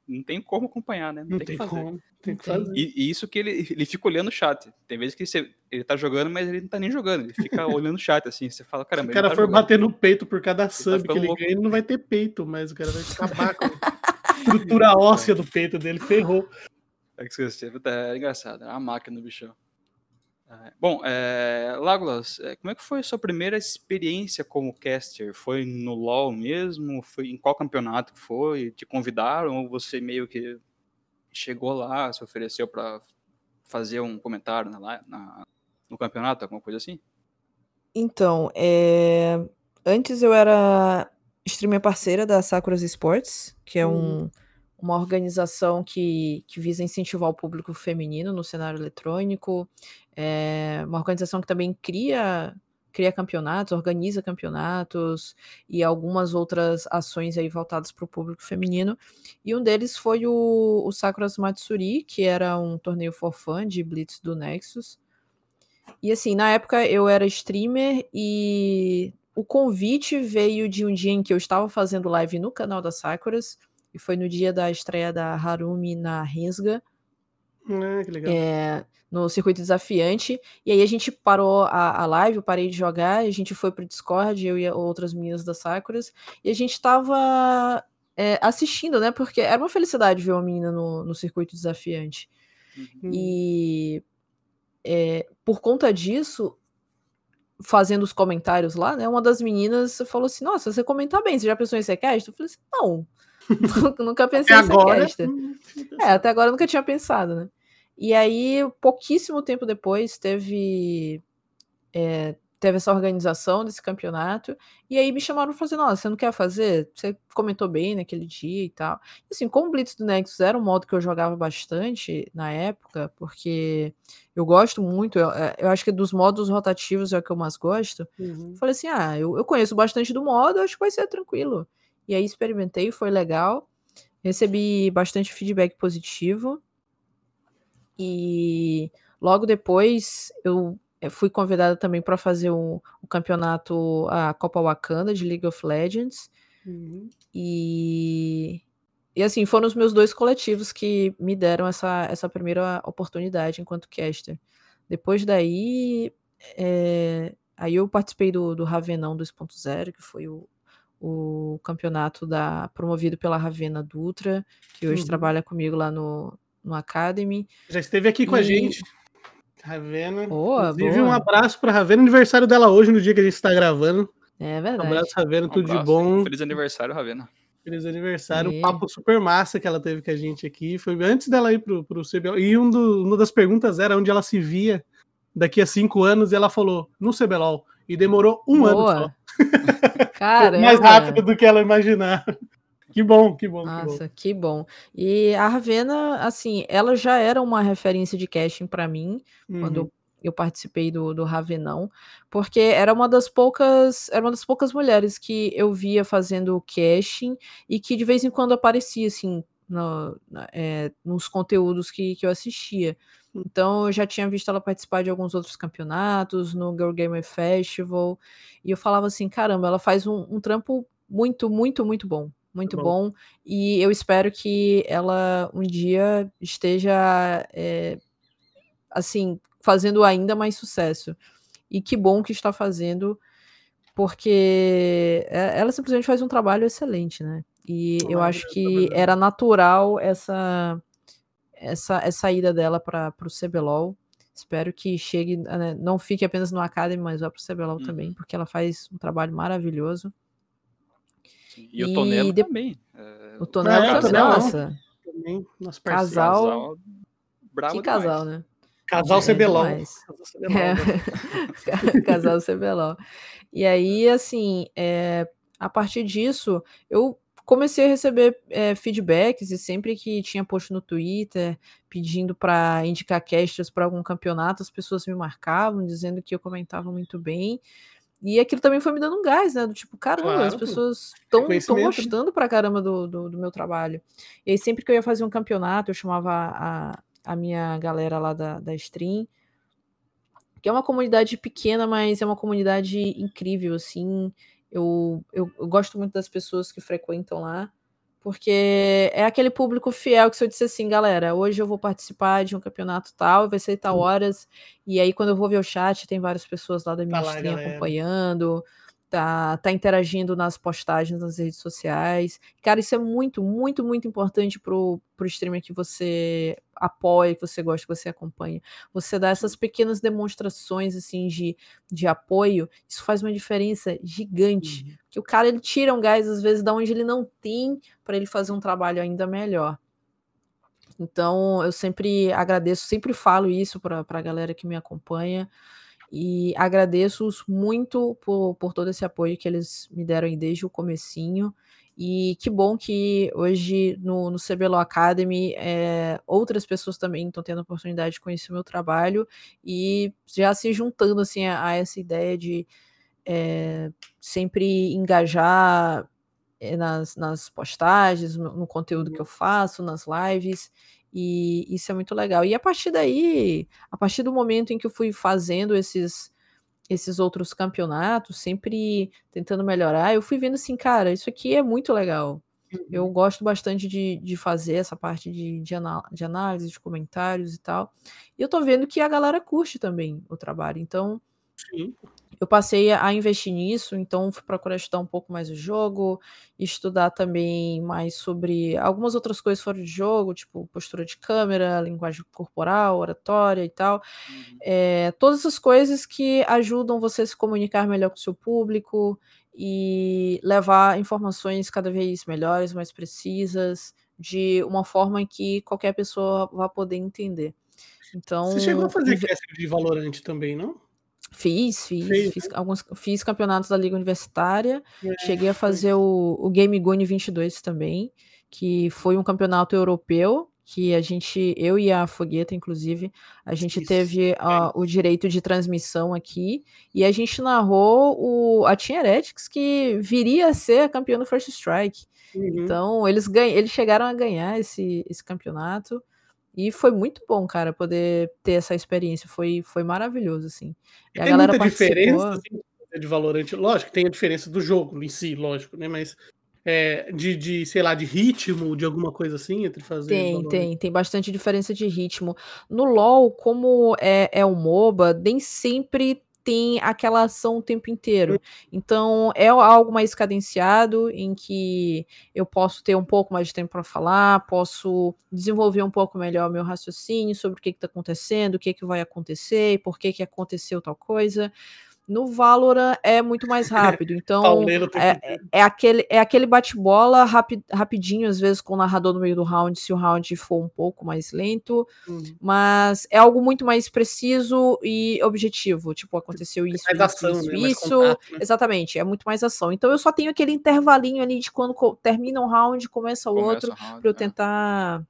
não tem como acompanhar, né? Não, não tem, tem como. Tem que fazer. E, e, isso que ele, ele fica olhando o chat. Tem vezes que você, ele tá jogando, mas ele não tá nem jogando. Ele fica <laughs> olhando o chat, assim. Você fala, caramba. Se o cara tá for jogando. bater no peito por cada sub tá que ele louco. ganha, ele não vai ter peito, mas o cara vai acabar com a estrutura óssea do peito dele. Ferrou. É, que é engraçado. É uma máquina do bichão. Bom, é, Lágulas, é, como é que foi a sua primeira experiência como caster? Foi no LoL mesmo? Foi em qual campeonato foi? Te convidaram ou você meio que chegou lá, se ofereceu para fazer um comentário na, na, no campeonato, alguma coisa assim? Então, é... antes eu era streamer parceira da Sakura's Sports, que é um, hum. Uma organização que, que visa incentivar o público feminino no cenário eletrônico. É uma organização que também cria cria campeonatos, organiza campeonatos e algumas outras ações aí voltadas para o público feminino. E um deles foi o, o Sakuras Matsuri, que era um torneio for fun de Blitz do Nexus. E assim, na época eu era streamer e o convite veio de um dia em que eu estava fazendo live no canal da Sakuras, e foi no dia da estreia da Harumi na Rensga. Ah, que legal. É, no circuito desafiante. E aí a gente parou a, a live, eu parei de jogar, a gente foi pro Discord, eu e outras meninas da Sakuras, e a gente tava é, assistindo, né? Porque era uma felicidade ver uma menina no, no circuito desafiante. Uhum. E é, por conta disso, fazendo os comentários lá, né? Uma das meninas falou assim: Nossa, você comenta bem, você já pensou em cast? Eu falei assim: Não, <laughs> nunca pensei até ser agora... É, até agora eu nunca tinha pensado, né? E aí, pouquíssimo tempo depois, teve, é, teve essa organização desse campeonato. E aí me chamaram falaram assim: Nossa, você não quer fazer? Você comentou bem naquele dia e tal. Assim, como o Blitz do Nexus era um modo que eu jogava bastante na época, porque eu gosto muito, eu, é, eu acho que dos modos rotativos é o que eu mais gosto. Uhum. Falei assim: Ah, eu, eu conheço bastante do modo, acho que vai ser tranquilo. E aí experimentei, foi legal. Recebi bastante feedback positivo. E logo depois eu eh, fui convidada também para fazer o, o, campeonato, a Copa Wakanda de League of Legends. Uhum. E, e assim, foram os meus dois coletivos que me deram essa, essa primeira oportunidade enquanto caster. Depois daí, é, aí eu participei do, do Ravenão 2.0, que foi o, o campeonato da, promovido pela Ravena Dutra, que hoje uhum. trabalha comigo lá no, no Academy. Já esteve aqui com e... a gente. Ravena. Boa, Inclusive, boa. um abraço para Ravena, aniversário dela hoje, no dia que a gente está gravando. É verdade. Um abraço, Ravena, tudo um abraço, de bom. Feliz aniversário, Ravena. Feliz aniversário, e... um papo super massa que ela teve com a gente aqui. Foi antes dela ir pro, pro CBLOL. E um do, uma das perguntas era onde ela se via daqui a cinco anos, e ela falou, no CBLOL. E demorou um Boa. ano só. <laughs> Caramba. Mais rápido do que ela imaginava. Que bom, que bom. Nossa, que bom. que bom. E a Ravena, assim, ela já era uma referência de casting para mim, uhum. quando eu participei do, do Ravenão, porque era uma das poucas, era uma das poucas mulheres que eu via fazendo casting e que de vez em quando aparecia, assim, no, é, nos conteúdos que, que eu assistia. Então eu já tinha visto ela participar de alguns outros campeonatos, no Girl Gamer Festival, e eu falava assim, caramba, ela faz um, um trampo muito, muito, muito bom muito bom. bom. E eu espero que ela um dia esteja, é, assim, fazendo ainda mais sucesso. E que bom que está fazendo, porque é, ela simplesmente faz um trabalho excelente, né? E eu acho que era natural essa essa, essa ida dela para o CBLOL. Espero que chegue, né, não fique apenas no Academy, mas vá para o CBLOL uhum. também, porque ela faz um trabalho maravilhoso. E, o Tonelo de... também. É, o Tonelo é, também, nossa. Também, nosso casal. casal bravo que demais. casal, né? <laughs> Casal é, CBLOL. É. casal CBLOL. E aí, assim, é, a partir disso, eu comecei a receber é, feedbacks e sempre que tinha post no Twitter pedindo para indicar casters para algum campeonato, as pessoas me marcavam dizendo que eu comentava muito bem. E aquilo também foi me dando um gás, né? Do tipo, caramba, claro, as pessoas estão né? gostando pra caramba do, do, do, meu trabalho. E aí, sempre que eu ia fazer um campeonato, eu chamava a, a minha galera lá da, da stream, que é uma comunidade pequena, mas é uma comunidade incrível, assim. Eu, eu, eu, gosto muito das pessoas que frequentam lá, porque é aquele público fiel que se eu disser assim, galera, hoje eu vou participar de um campeonato tal, vai ser tal horas, e aí quando eu vou ver o chat, tem várias pessoas lá da minha tá stream acompanhando, tá, tá interagindo nas postagens nas redes sociais. Cara, isso é muito, muito, muito importante pro, pro streamer que você apoia, que você gosta, que você acompanha. Você dá essas pequenas demonstrações, assim, de, de apoio, isso faz uma diferença gigante. Uhum. Que o cara, ele tira um gás, às vezes, da onde ele não tem, para ele fazer um trabalho ainda melhor. Então, eu sempre agradeço, sempre falo isso para a galera que me acompanha e agradeço-os muito por, por todo esse apoio que eles me deram desde o comecinho. E que bom que hoje no, no CBLO Academy é, outras pessoas também estão tendo a oportunidade de conhecer o meu trabalho e já se juntando assim, a, a essa ideia de é, sempre engajar eh, nas, nas postagens, no, no conteúdo que eu faço, nas lives. E isso é muito legal. E a partir daí, a partir do momento em que eu fui fazendo esses esses outros campeonatos, sempre tentando melhorar, eu fui vendo assim, cara, isso aqui é muito legal. Eu uhum. gosto bastante de, de fazer essa parte de, de, anal de análise, de comentários e tal. E eu tô vendo que a galera curte também o trabalho. Então, Sim eu passei a investir nisso, então fui procurar estudar um pouco mais o jogo, estudar também mais sobre algumas outras coisas fora de jogo, tipo postura de câmera, linguagem corporal, oratória e tal. Uhum. É, todas essas coisas que ajudam você a se comunicar melhor com o seu público e levar informações cada vez melhores, mais precisas, de uma forma que qualquer pessoa vá poder entender. Então, Você chegou a fazer cast de Valorante também, não? Fiz, fiz, fiz né? alguns fiz campeonatos da liga universitária, é, cheguei a fazer o, o Game Gone 22 também, que foi um campeonato europeu que a gente, eu e a Fogueta, inclusive, a gente Isso. teve uh, o direito de transmissão aqui e a gente narrou o, a Team Heretics, que viria a ser a campeã do First Strike. Uhum. Então, eles, ganham, eles chegaram a ganhar esse, esse campeonato. E foi muito bom, cara, poder ter essa experiência. Foi, foi maravilhoso, assim. E tem muita diferença assim, de Valorant. Lógico que tem a diferença do jogo em si, lógico, né? Mas é, de, de, sei lá, de ritmo, de alguma coisa assim, entre fazer. Tem, tem, tem bastante diferença de ritmo. No LoL, como é, é o MOBA, nem sempre tem aquela ação o tempo inteiro. Então é algo mais cadenciado em que eu posso ter um pouco mais de tempo para falar, posso desenvolver um pouco melhor meu raciocínio sobre o que está acontecendo, o que, que vai acontecer, por que, que aconteceu tal coisa. No Valorant é muito mais rápido, <laughs> então é, é, aquele, é aquele bate-bola rapi, rapidinho, às vezes com o narrador no meio do round, se o round for um pouco mais lento, uhum. mas é algo muito mais preciso e objetivo, tipo, aconteceu isso, mais isso, ação, isso, né? isso, contato, né? exatamente, é muito mais ação. Então eu só tenho aquele intervalinho ali de quando termina um round, começa o outro, para eu é. tentar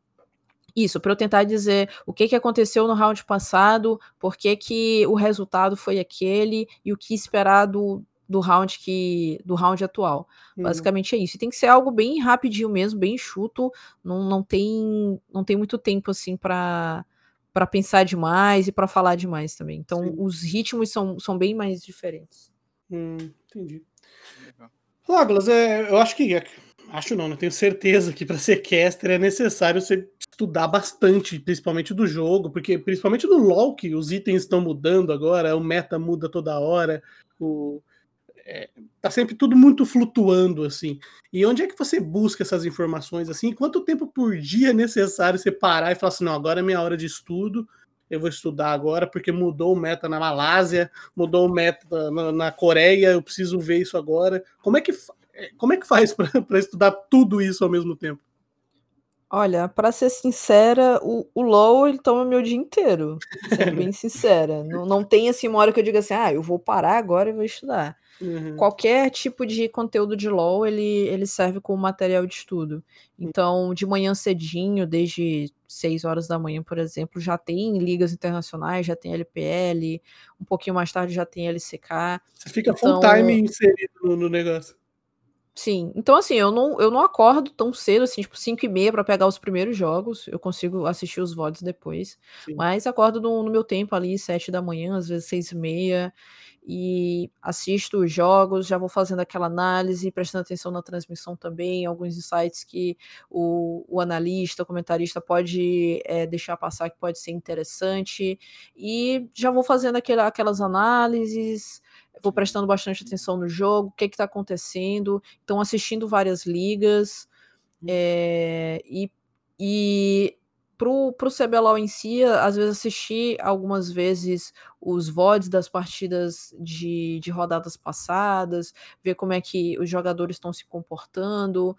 isso, para eu tentar dizer o que, que aconteceu no round passado, por que, que o resultado foi aquele e o que esperar do, do round que do round atual. Uhum. Basicamente é isso. E tem que ser algo bem rapidinho mesmo, bem chuto. Não, não tem não tem muito tempo assim para para pensar demais e para falar demais também. Então Sim. os ritmos são, são bem mais diferentes. Hum, entendi. Douglas, é, eu acho que acho não, não tenho certeza que para ser caster é necessário você estudar bastante, principalmente do jogo, porque principalmente no LoL, que os itens estão mudando agora, o meta muda toda hora, o, é, tá sempre tudo muito flutuando assim. E onde é que você busca essas informações assim? Quanto tempo por dia é necessário você parar e falar assim, não, agora é minha hora de estudo, eu vou estudar agora porque mudou o meta na Malásia, mudou o meta na, na Coreia, eu preciso ver isso agora. Como é que, é, como é que faz <laughs> para estudar tudo isso ao mesmo tempo? Olha, para ser sincera, o, o LoL ele toma meu dia inteiro, sendo bem <laughs> sincera. Não, não tem assim uma hora que eu diga assim, ah, eu vou parar agora e vou estudar. Uhum. Qualquer tipo de conteúdo de LoL, ele, ele serve como material de estudo. Então, de manhã cedinho, desde 6 horas da manhã, por exemplo, já tem ligas internacionais, já tem LPL, um pouquinho mais tarde já tem LCK. Você fica então, full time inserido no, no negócio. Sim, então assim, eu não, eu não acordo tão cedo, assim, tipo 5 e meia para pegar os primeiros jogos, eu consigo assistir os VODs depois, Sim. mas acordo no, no, meu tempo ali, 7 da manhã, às vezes 6 e meia, e assisto os jogos, já vou fazendo aquela análise, prestando atenção na transmissão também, alguns insights que o, o analista, o comentarista pode é, deixar passar que pode ser interessante, e já vou fazendo aquela, aquelas análises, vou prestando bastante atenção no jogo, o que está acontecendo, então assistindo várias ligas, é, e, e pro, pro CBLOL em si, às vezes assisti algumas vezes os VODs das partidas de, de rodadas passadas, ver como é que os jogadores estão se comportando,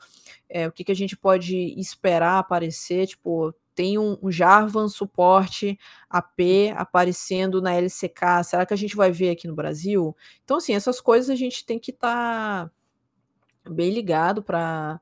é, o que, que a gente pode esperar aparecer, tipo, tem um, um Jarvan suporte AP aparecendo na LCK. Será que a gente vai ver aqui no Brasil? Então, assim, essas coisas a gente tem que estar tá bem ligado para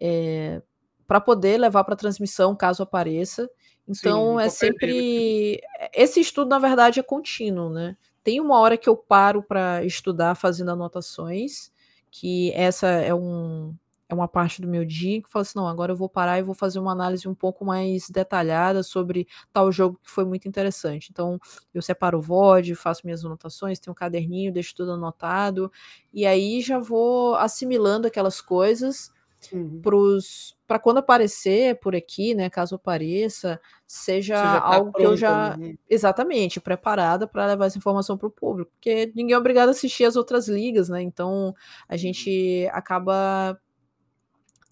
é, para poder levar para transmissão caso apareça. Então, Sim, é sempre. Esse estudo, na verdade, é contínuo, né? Tem uma hora que eu paro para estudar fazendo anotações, que essa é um, é uma parte do meu dia que fala assim: não, agora eu vou parar e vou fazer uma análise um pouco mais detalhada sobre tal jogo que foi muito interessante. Então, eu separo o VOD, faço minhas anotações, tenho um caderninho, deixo tudo anotado, e aí já vou assimilando aquelas coisas uhum. para quando aparecer por aqui, né, caso apareça, seja tá algo que eu já né? exatamente preparada para levar essa informação para o público, porque ninguém é obrigado a assistir as outras ligas, né? Então a uhum. gente acaba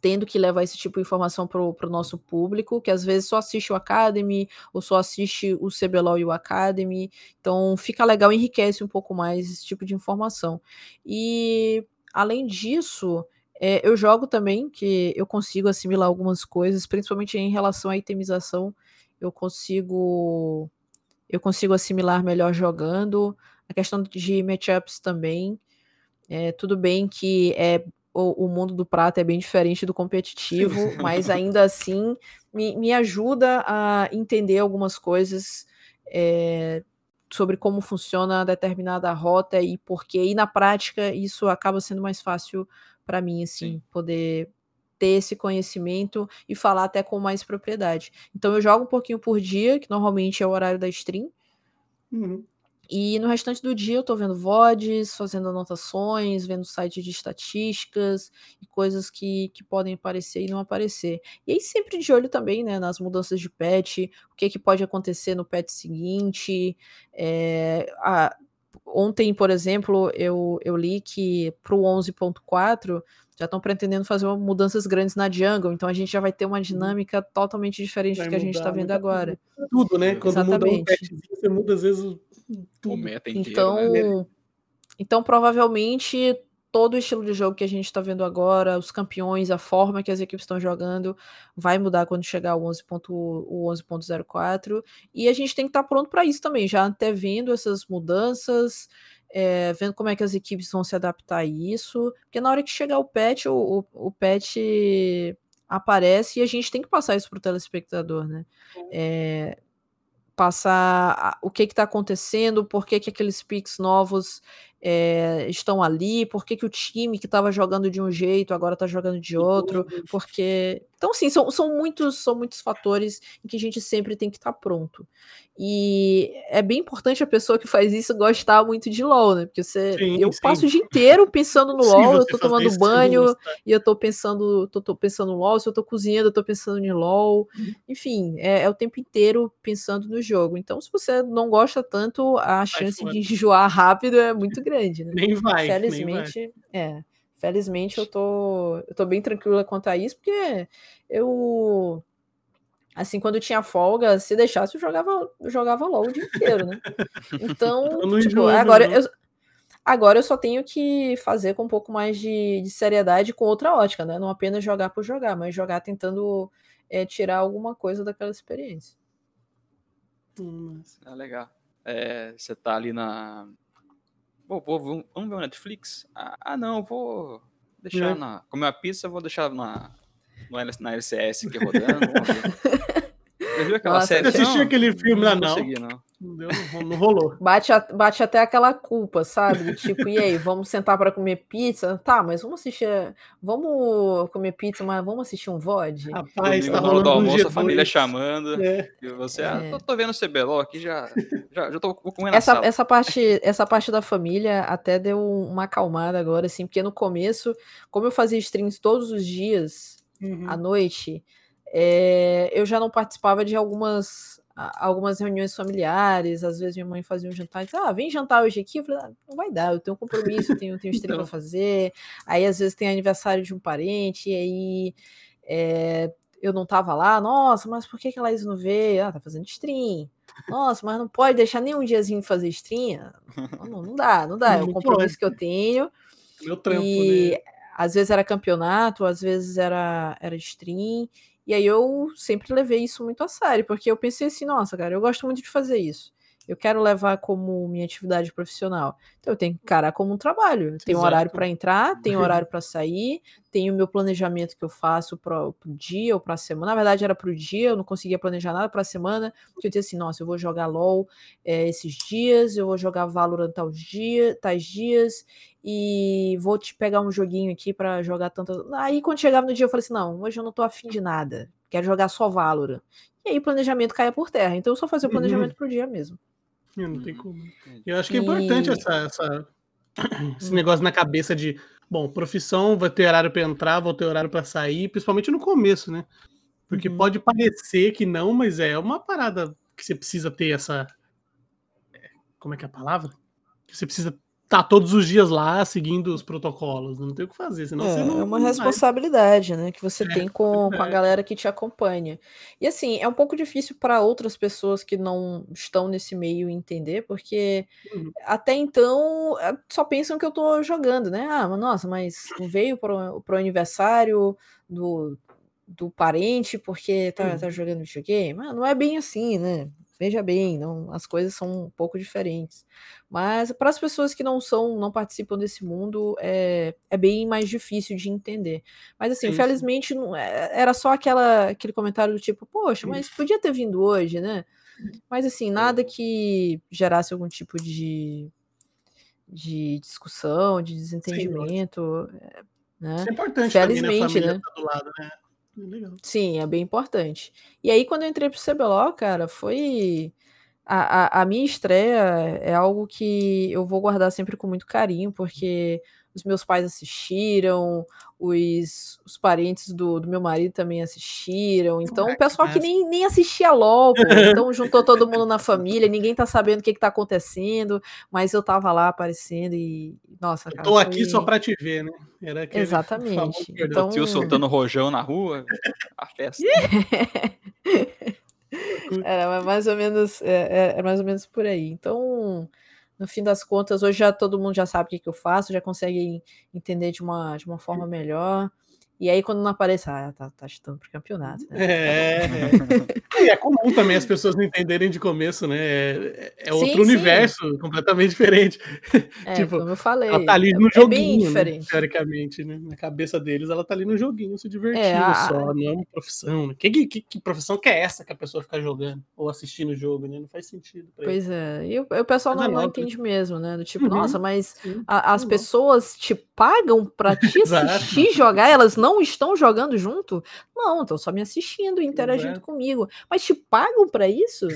tendo que levar esse tipo de informação para o nosso público, que às vezes só assiste o Academy, ou só assiste o CBLOL e o Academy, então fica legal, enriquece um pouco mais esse tipo de informação. E, além disso, é, eu jogo também, que eu consigo assimilar algumas coisas, principalmente em relação à itemização, eu consigo eu consigo assimilar melhor jogando, a questão de matchups também, é, tudo bem que é o, o, mundo do prata é bem diferente do competitivo, <laughs> mas ainda assim me, me ajuda a entender algumas coisas é, sobre como funciona determinada rota e porquê. E na prática isso acaba sendo mais fácil para mim, assim, Sim. poder ter esse conhecimento e falar até com mais propriedade. Então eu jogo um pouquinho por dia, que normalmente é o horário da stream. Uhum. E no restante do dia eu estou vendo VODs, fazendo anotações, vendo sites de estatísticas e coisas que, que podem aparecer e não aparecer. E aí sempre de olho também, né, nas mudanças de patch, o que, que pode acontecer no patch seguinte. É, a, ontem, por exemplo, eu, eu li que para o 11.4 já estão pretendendo fazer mudanças grandes na jungle, então a gente já vai ter uma dinâmica totalmente diferente vai do que a gente está vendo agora. Tudo, né? Quando Exatamente. muda um patch, você muda às vezes tudo. meta inteiro, então, né? então, provavelmente, todo o estilo de jogo que a gente está vendo agora, os campeões, a forma que as equipes estão jogando, vai mudar quando chegar o 11.04. E a gente tem que estar tá pronto para isso também, já até vendo essas mudanças. É, vendo como é que as equipes vão se adaptar a isso, porque na hora que chegar o patch, o, o, o patch aparece e a gente tem que passar isso para o telespectador, né? É, passar o que está acontecendo, por que, que aqueles picks novos é, estão ali, por que, que o time que estava jogando de um jeito agora está jogando de outro, porque. Então, sim, são, são, muitos, são muitos fatores em que a gente sempre tem que estar tá pronto. E é bem importante a pessoa que faz isso gostar muito de LOL, né? Porque você, sim, eu sim. passo o dia inteiro pensando no <laughs> sim, LOL, eu tô tomando banho e eu tô pensando, tô, tô, pensando no LOL, se eu tô cozinhando, eu tô pensando no LOL. Uhum. Enfim, é, é, o tempo inteiro pensando no jogo. Então, se você não gosta tanto, a chance de <laughs> enjoar rápido é muito grande grande, né? Nem vai. Felizmente, nem vai. é. Felizmente eu tô, eu tô bem tranquila quanto a isso, porque eu assim, quando tinha folga, se deixasse, eu jogava, eu jogava LOL o dia inteiro, né? <laughs> Então, tipo, agora, eu, agora eu só tenho que fazer com um pouco mais de, de seriedade com outra ótica, né? Não apenas jogar por jogar, mas jogar tentando é, tirar alguma coisa daquela experiência. Hum, ah, legal. É, você tá ali na. Vou, vou, vamos ver o Netflix? Ah, ah não, vou deixar é. na. Comer uma pizza, vou deixar na, na LCS aqui rodando. <laughs> Você viu aquela Nossa, série? Você assistiu aquele filme lá, não? Consegui, não. Não, deu, não rolou. Bate, a, bate até aquela culpa, sabe? Tipo, e aí, vamos sentar para comer pizza? Tá, mas vamos assistir. Vamos comer pizza, mas vamos assistir um VOD? Rapaz, tá rolando do almoço, um a família chamando. É. E você, ah, é. tô, tô, vendo o CBLOL aqui, já, já, já tô comendo essa, essa parte Essa parte da família até deu uma acalmada agora, assim, porque no começo, como eu fazia streams todos os dias, uhum. à noite é, eu já não participava de algumas algumas reuniões familiares, às vezes minha mãe fazia um jantar e dizia, ah, vem jantar hoje aqui, eu falei, ah, não vai dar, eu tenho um compromisso, tenho, tenho <laughs> stream para fazer, aí às vezes tem aniversário de um parente, e aí é, eu não tava lá, nossa, mas por que, que a Laís não veio? Ah, tá fazendo stream. Nossa, mas não pode deixar nem um diazinho fazer stream? Não, não dá, não dá, é um <laughs> compromisso que eu tenho. Meu trampo, e, né? Às vezes era campeonato, às vezes era, era stream, e aí eu sempre levei isso muito a sério, porque eu pensei assim, nossa, cara, eu gosto muito de fazer isso. Eu quero levar como minha atividade profissional. Então eu tenho que encarar como um trabalho. Tem um horário para entrar, tem um <laughs> horário para sair, tem o meu planejamento que eu faço para o dia ou para a semana. Na verdade era para o dia, eu não conseguia planejar nada para a semana. Eu disse assim, nossa, eu vou jogar LoL é, esses dias, eu vou jogar Valorant tais dias, tais dias e vou te pegar um joguinho aqui para jogar tanto. Aí quando chegava no dia eu falei assim: não, hoje eu não tô afim de nada, quero jogar só Valorant. E aí o planejamento caia por terra. Então eu só fazia o uhum. planejamento uhum. pro dia mesmo. Eu não tem como. Eu acho que é importante e... essa, essa, <clears throat> esse hum. negócio na cabeça de, bom, profissão vai ter horário para entrar, vou ter horário para sair, principalmente no começo, né? Porque uhum. pode parecer que não, mas é uma parada que você precisa ter essa. É, como é que é a palavra? Que você precisa tá todos os dias lá seguindo os protocolos, não tem o que fazer, senão é, você não. É uma responsabilidade, né, que você é, tem com, com a galera que te acompanha. E assim, é um pouco difícil para outras pessoas que não estão nesse meio entender, porque uhum. até então é, só pensam que eu tô jogando, né? Ah, mas nossa, mas veio pro, pro aniversário do, do parente porque tá, uhum. tá jogando videogame? Mas não é bem assim, né? Veja bem, não, as coisas são um pouco diferentes. Mas para as pessoas que não são, não participam desse mundo, é, é bem mais difícil de entender. Mas assim, infelizmente, não, é, era só aquela, aquele comentário do tipo, poxa, mas podia ter vindo hoje, né? Mas assim, nada que gerasse algum tipo de, de discussão, de desentendimento. Sim, é, né? Isso é importante Felizmente, né? Tá do lado, né? Legal. Sim, é bem importante. E aí, quando eu entrei pro CBLOL, cara, foi. A, a, a, minha estreia é algo que eu vou guardar sempre com muito carinho, porque os meus pais assistiram, os, os parentes do, do meu marido também assistiram. Então, o pessoal que nem, nem assistia logo, <laughs> então juntou todo mundo na família, ninguém tá sabendo o que, que tá acontecendo, mas eu tava lá aparecendo e. Nossa, cara. Eu tô aqui só pra te ver, né? Era Exatamente. Então... O tio soltando rojão na rua, a festa. <laughs> Era mais ou menos, é, é, é mais ou menos por aí. Então, no fim das contas, hoje já todo mundo já sabe o que, que eu faço, já consegue entender de uma, de uma forma melhor. E aí, quando não aparece, ah, tá, tá chutando pro campeonato. Né? É, <laughs> é. é comum também as pessoas não entenderem de começo, né? É, é outro sim, universo sim. completamente diferente. <laughs> É, tipo, como eu falei. Ela tá ali no é, joguinho, né? teoricamente, né? Na cabeça deles, ela tá ali no joguinho, se divertindo é, a... só, não é uma profissão. Né? Que, que, que, profissão que é essa que a pessoa fica jogando ou assistindo o jogo, né? Não faz sentido. pois é, e o, o pessoal não, não, entende mesmo, né? Do tipo, uhum, nossa, mas a, as pessoas te pagam pra te <laughs> assistir jogar, elas não estão jogando junto? Não, estão só me assistindo, interagindo comigo. Mas te pagam para isso?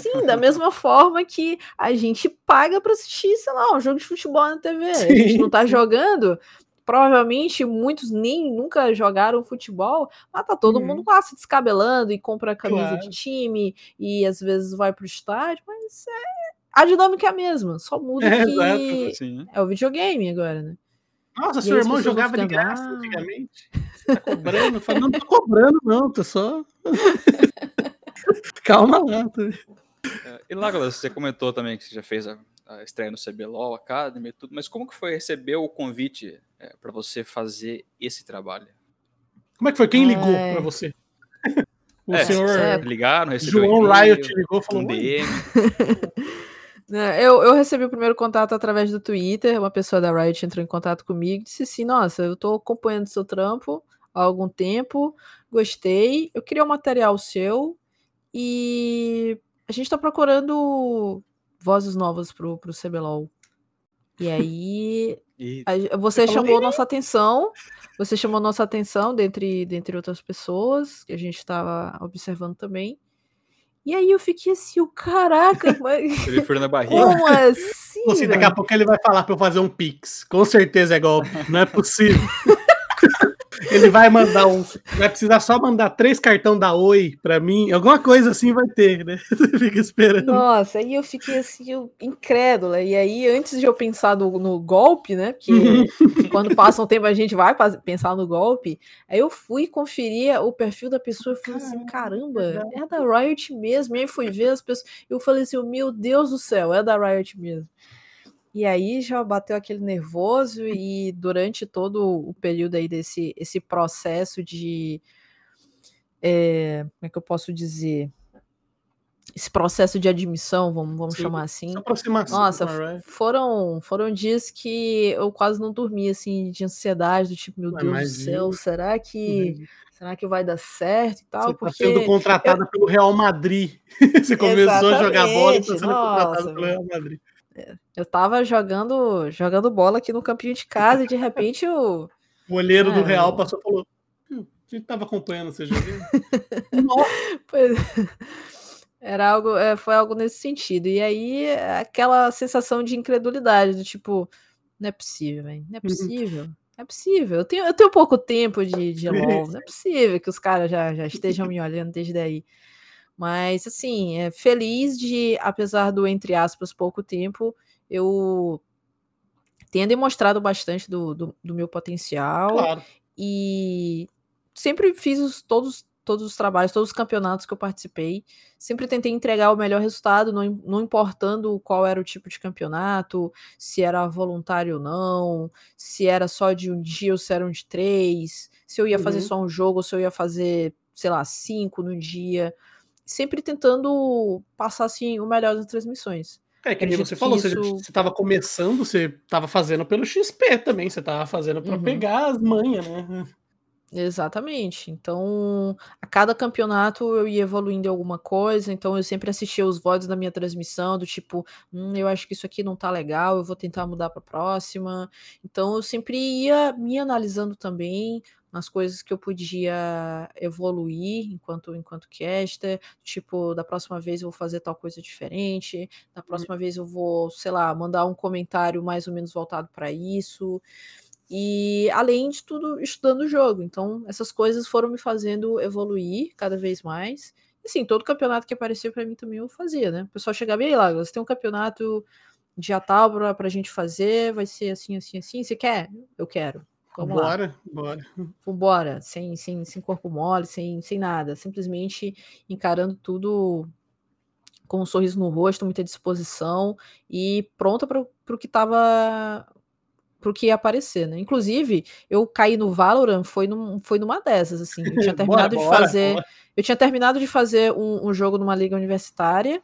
Sim, da mesma forma que a gente paga para assistir, sei lá, um jogo de futebol na TV. Sim. A gente não tá jogando, provavelmente muitos nem nunca jogaram futebol, mas tá todo mundo uhum. lá se descabelando e compra camisa claro. de time e às vezes vai pro estádio, mas é, a dinâmica é a mesma, só muda é, que é o videogame agora, né? Nossa, seu irmão jogava de graça antigamente. Você tá cobrando? Falo, não tô cobrando, não, tô só. <laughs> Calma lá. Tô... É, e Lágolas, você comentou também que você já fez a, a estreia no CBLOL Academy e tudo, mas como que foi receber o convite é, para você fazer esse trabalho? Como é que foi? Quem ligou para você? <laughs> O É, senhor é, Ligaram, recebeu João e-mail, Riot ligou e falou: um "Oi, DM. <laughs> Né, Eu, eu recebi o primeiro contato através do Twitter. Uma pessoa da Riot entrou em contato comigo e disse assim: Nossa, eu tô acompanhando seu trampo há algum tempo, gostei. Eu queria um material seu e a gente tá procurando vozes novas pro, pro CBLOL. E <laughs> aí E a- você chamou nossa atenção. Você chamou nossa atenção, dentre, dentre outras pessoas, que a gente estava observando também. E aí eu fiquei assim, o caraca, <laughs> mas ele foi na barriga. como assim? Assim, daqui a pouco ele vai falar pra eu fazer um pix. Com certeza é golpe. Não é possível. <laughs> ele vai mandar um. Vai precisar só mandar três cartão da Oi pra mim. Alguma coisa assim vai ter, né? <laughs> Você fica esperando. Nossa, aí eu fiquei assim, eu- incrédula. E aí, antes de eu pensar no, no golpe, né? Porque <laughs> quando passa um tempo a gente vai pensar no golpe. Aí eu fui conferir o perfil da pessoa e falei assim: caramba, é da Riot mesmo. E aí fui ver as pessoas. Eu falei assim: meu Deus do céu, é da Riot mesmo. E aí já bateu aquele nervoso, e durante todo o período aí desse esse processo de. é, como é que eu posso dizer? Esse processo de admissão, vamos, vamos Sim, chamar assim. Nossa, a Riot. foram, foram dias que eu quase não dormi, assim, de ansiedade, do tipo, meu Deus do imagino. céu, será que, será que vai dar certo e tal? Você tá sendo contratada pelo Real Madrid. <laughs> Você começou a jogar bola e tá Exatamente, sendo contratada pelo Real Madrid. Eu tava jogando, jogando bola aqui no campinho de casa e de repente eu... <laughs> O olheiro do É, Real passou e falou: "Hum, a gente tava acompanhando você jogando. <laughs> Pois- Era algo, é, foi algo nesse sentido. E aí, aquela sensação de incredulidade, do tipo, não é possível, velho. Não é Uhum. possível. Não é possível. Eu tenho, eu tenho pouco tempo de, de <laughs> LOL. Não é possível que os caras já, já estejam me olhando desde aí. Mas, assim, é feliz de, apesar do, entre aspas, pouco tempo, eu tenho demonstrado bastante do, do, do meu potencial claro. e sempre fiz os- todos, todos os trabalhos, todos os campeonatos que eu participei. Sempre tentei entregar o melhor resultado, não, não importando qual era o tipo de campeonato, se era voluntário ou não, se era só de um dia ou se eram de três, se eu ia fazer Uhum. só um jogo ou se eu ia fazer, sei lá, cinco no dia. Sempre tentando passar assim, o melhor das transmissões. É que nem você falou, você, isso- você tava começando, você tava fazendo pelo XP também, você tava fazendo pra Uhum. pegar as manhas, né? Exatamente. Então, a cada campeonato eu ia evoluindo em alguma coisa, então eu sempre assistia os VODs da minha transmissão, do tipo, hum, eu acho que isso aqui não tá legal, eu vou tentar mudar pra próxima. Então, eu sempre ia me analisando também nas coisas que eu podia evoluir enquanto enquanto caster, tipo, da próxima vez eu vou fazer tal coisa diferente, da próxima vez eu vou, sei lá, mandar um comentário mais ou menos voltado para isso. E além de tudo, estudando o jogo. Então, essas coisas foram me fazendo evoluir cada vez mais. E assim, todo campeonato que aparecia para mim também eu fazia, né? O pessoal chegava e aí, lá, você tem um campeonato dia tal pra, pra gente fazer, vai ser assim, assim, assim. Você quer? Eu quero. Vamos lá. bora, bora. Vambora, sem, sem, sem corpo mole, sem, sem nada, simplesmente encarando tudo com um sorriso no rosto, muita disposição e pronta para o que tava pro que ia aparecer, né? Inclusive, eu caí no Valorant foi, num, foi numa dessas, assim. Eu tinha <laughs> terminado Bora, de bora, fazer. bora. Eu tinha terminado de fazer um, um jogo numa liga universitária.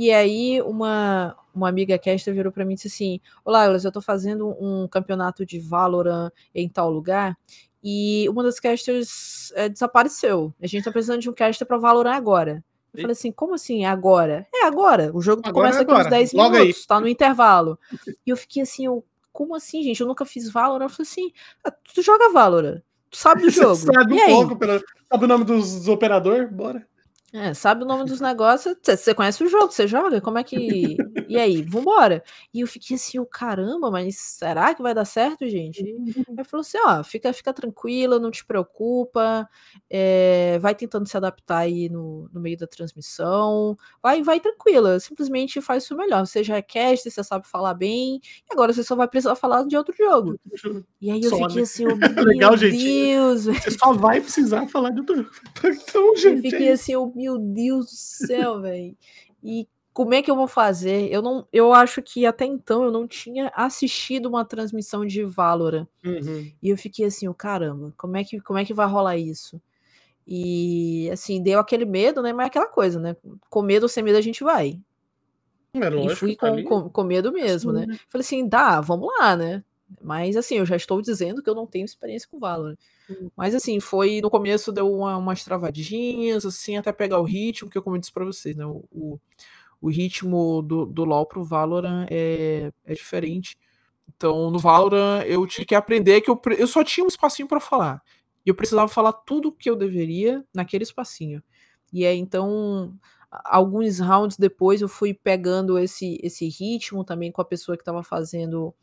E aí, uma, uma amiga caster virou para mim e disse assim: Olá, Eulas, eu tô fazendo um campeonato de Valorant em tal lugar. E uma das casters é, desapareceu. A gente tá precisando de um caster pra Valorant agora. Eu Ih. falei assim, como assim agora? É agora. O jogo Agora começa é daqui uns agora. 10 Logo aí. minutos, tá no intervalo. <laughs> E eu fiquei assim, eu, como assim, gente? Eu nunca fiz Valorant. Eu falei assim, ah, tu joga Valorant. Tu sabe do <laughs> Você jogo. sabe e um aí? pouco, pelo- sabe o nome dos, dos operadores? Bora. É, sabe o nome dos negócios, você- conhece o jogo, você joga, como é que. E aí, vambora. E eu fiquei assim, o caramba, mas será que vai dar certo, gente? Aí falou assim: ó, fica, fica tranquila, não te preocupa, é, vai tentando se adaptar aí no, no meio da transmissão, vai, vai tranquila, simplesmente faz o seu melhor. Você já é cast, você sabe falar bem, e agora você só vai precisar falar de outro jogo. E aí eu fiquei né? assim, oh, <laughs> meu Legal, gente. Deus, Você só vai precisar falar de outro. <laughs> Então, Eu gente. fiquei é assim, oh, meu Deus do céu, <laughs> velho. E como é que eu vou fazer? Eu não, eu acho que até então eu não tinha assistido uma transmissão de Valorant. Uhum. E eu fiquei assim, oh, caramba, como é que como é que vai rolar isso? E assim, deu aquele medo, né? Mas é aquela coisa, né? Com medo ou sem medo a gente vai. É lógico, e fui tá com, com, com, medo mesmo, Sim, né? né? Falei assim, dá, vamos lá, né? Mas assim, eu já estou dizendo que eu não tenho experiência com Valorant. Hum. Mas assim, foi no começo deu uma, umas travadinhas, assim, até pegar o ritmo, que eu como eu disse pra vocês, né? O, o, o ritmo do, do LoL pro Valorant é, é diferente. Então, no Valorant, eu tive que aprender que eu, eu só tinha um espacinho para falar. E eu precisava falar tudo o que eu deveria naquele espacinho. E aí, então, alguns rounds depois, eu fui pegando esse, esse ritmo também com a pessoa que estava fazendo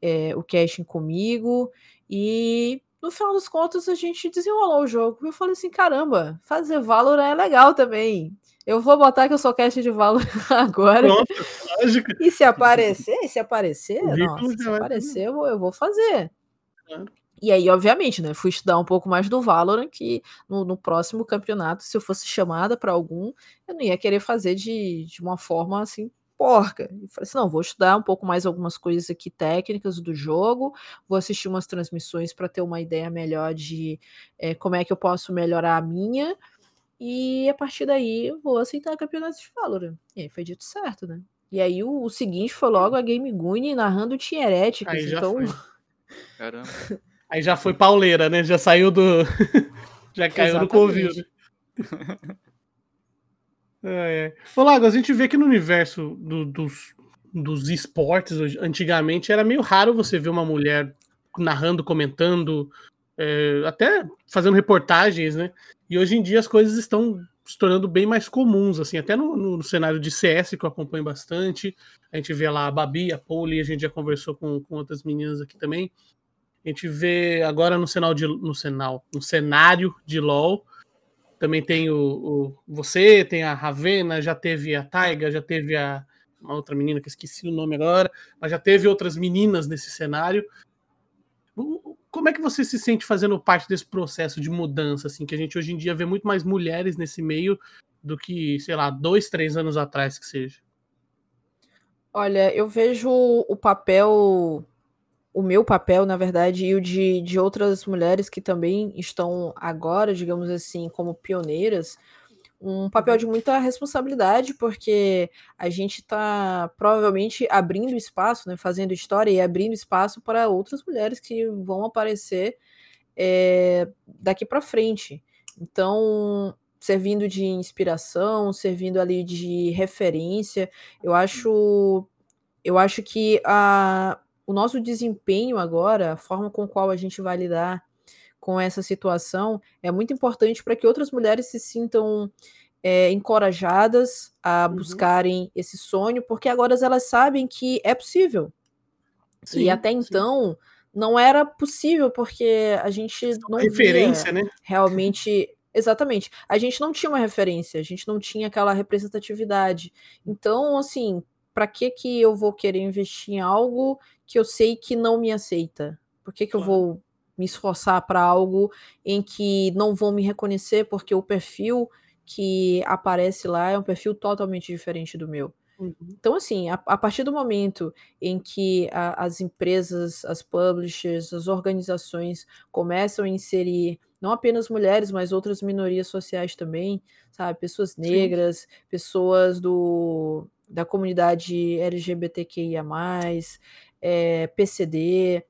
é, o casting comigo. E no final das contas, a gente desenrolou o jogo. Eu falei assim: caramba, fazer Valorant é legal também. Eu vou botar que eu sou cast de Valorant <laughs> agora. Lógico. E se aparecer, se aparecer, nossa, se aparecer, eu vou, eu vou fazer. E aí, obviamente, né? Fui estudar um pouco mais do Valorant, que no, no próximo campeonato, se eu fosse chamada para algum, eu não ia querer fazer de, de uma forma assim porca. E falei assim: não, vou estudar um pouco mais algumas coisas aqui técnicas do jogo, vou assistir umas transmissões para ter uma ideia melhor de é, como é que eu posso melhorar a minha. E a partir daí eu vou aceitar campeonato de Valorant. E aí foi dito certo, né? E aí o, o seguinte foi logo a Game Gune narrando Tinha Heréticos. Então. Foi. Caramba. Aí já foi pauleira, né? Já saiu do. <laughs> já caiu Exatamente. no <laughs> Covid. É, é. Ô, Lago, a gente vê que no universo do, dos, dos esportes, antigamente, era meio raro você ver uma mulher narrando, comentando, é, até fazendo reportagens, né? E hoje em dia as coisas estão se tornando bem mais comuns, assim, até no, no, cenário de CS, que eu acompanho bastante. A gente vê lá a Babi, a Poli, a gente já conversou com, com outras meninas aqui também. A gente vê agora no, cenário de, no, cenário, no cenário de LoL, também tem o, o, você, tem a Ravena, já teve a Taiga, já teve a uma outra menina que esqueci o nome agora, mas já teve outras meninas nesse cenário. Como é que você se sente fazendo parte desse processo de mudança, assim, que a gente hoje em dia vê muito mais mulheres nesse meio do que, sei lá, dois, três anos atrás que seja? Olha, eu vejo o papel o meu papel, na verdade, e o de, de outras mulheres que também estão agora, digamos assim, como pioneiras, um papel de muita responsabilidade, porque a gente está provavelmente abrindo espaço, né, fazendo história e abrindo espaço para outras mulheres que vão aparecer é, daqui para frente. Então, servindo de inspiração, servindo ali de referência, eu acho, eu acho que a o nosso desempenho agora, a forma com qual a gente vai lidar com essa situação, é muito importante para que outras mulheres se sintam é, encorajadas a uhum. buscarem esse sonho, porque agora elas sabem que é possível. Sim, e até sim. então não era possível, porque a gente não referência, né? realmente <laughs> Exatamente. A gente não tinha uma referência, a gente não tinha aquela representatividade. Então, assim, para que que eu vou querer investir em algo que eu sei que não me aceita? Por que, que eu vou me esforçar para algo em que não vão me reconhecer porque o perfil que aparece lá é um perfil totalmente diferente do meu? Uhum. Então, assim, a, a, partir do momento em que a, as empresas, as publishers, as organizações começam a inserir não apenas mulheres, mas outras minorias sociais também, sabe? Pessoas negras, Sim. pessoas do, da comunidade LGBTQIA, é, PCD.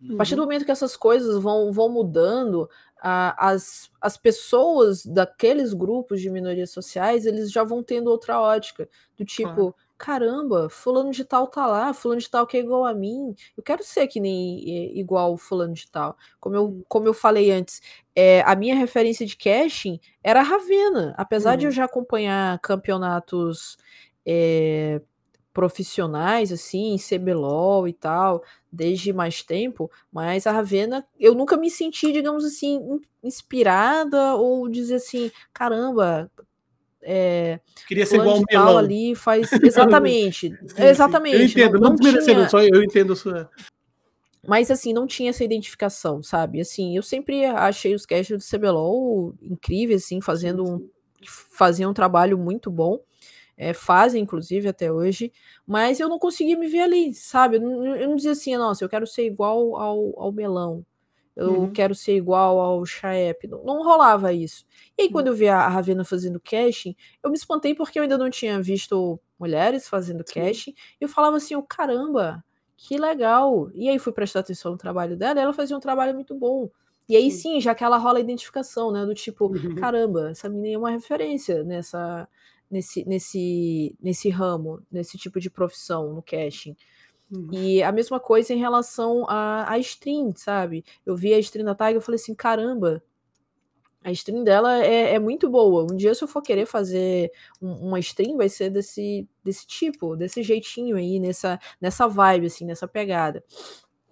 Uhum. A partir do momento que essas coisas vão, vão mudando, a, as, as pessoas daqueles grupos de minorias sociais, eles já vão tendo outra ótica, do tipo, caramba, fulano de tal tá lá, fulano de tal que é igual a mim, eu quero ser que nem igual fulano de tal. Como eu, uhum. como eu falei antes, é, a minha referência de casting era a Ravena, apesar uhum. de eu uhum. já acompanhar campeonatos é, profissionais, assim, CBLOL e tal, desde mais tempo, mas a Ravena, eu nunca me senti, digamos assim, inspirada ou dizer assim, caramba, é, queria ser igual o Melão ali faz <laughs> exatamente, sim, exatamente. Eu entendo, não, não, não tinha... só eu entendo sua mas assim, não tinha essa identificação, sabe? Assim, eu sempre achei os casts do CBLOL incríveis, assim, fazendo um, faziam um trabalho muito bom é, fazem, inclusive, até hoje, mas eu não conseguia me ver ali, sabe? Eu não, eu não dizia assim, nossa, eu quero ser igual ao, ao melão. eu Uhum. quero ser igual ao Chaep. Não, não rolava isso. E aí, Uhum. quando eu vi a Ravena fazendo casting, eu me espantei porque eu ainda não tinha visto mulheres fazendo Sim. casting. E eu falava assim, oh, caramba, que legal. E aí fui prestar atenção no trabalho dela e ela fazia um trabalho muito bom. E aí Sim. sim, já que ela rola a identificação, né? Do tipo, Uhum. caramba, essa menina é uma referência nessa, nesse, nesse, nesse ramo, nesse tipo de profissão, no casting. Uhum. E a mesma coisa em relação à, à stream, sabe? Eu vi a stream da Tiger e falei assim, caramba, a stream dela é, é muito boa. Um dia, se eu for querer fazer um- uma stream, vai ser desse, desse tipo, desse jeitinho aí, nessa, nessa vibe, assim, nessa pegada.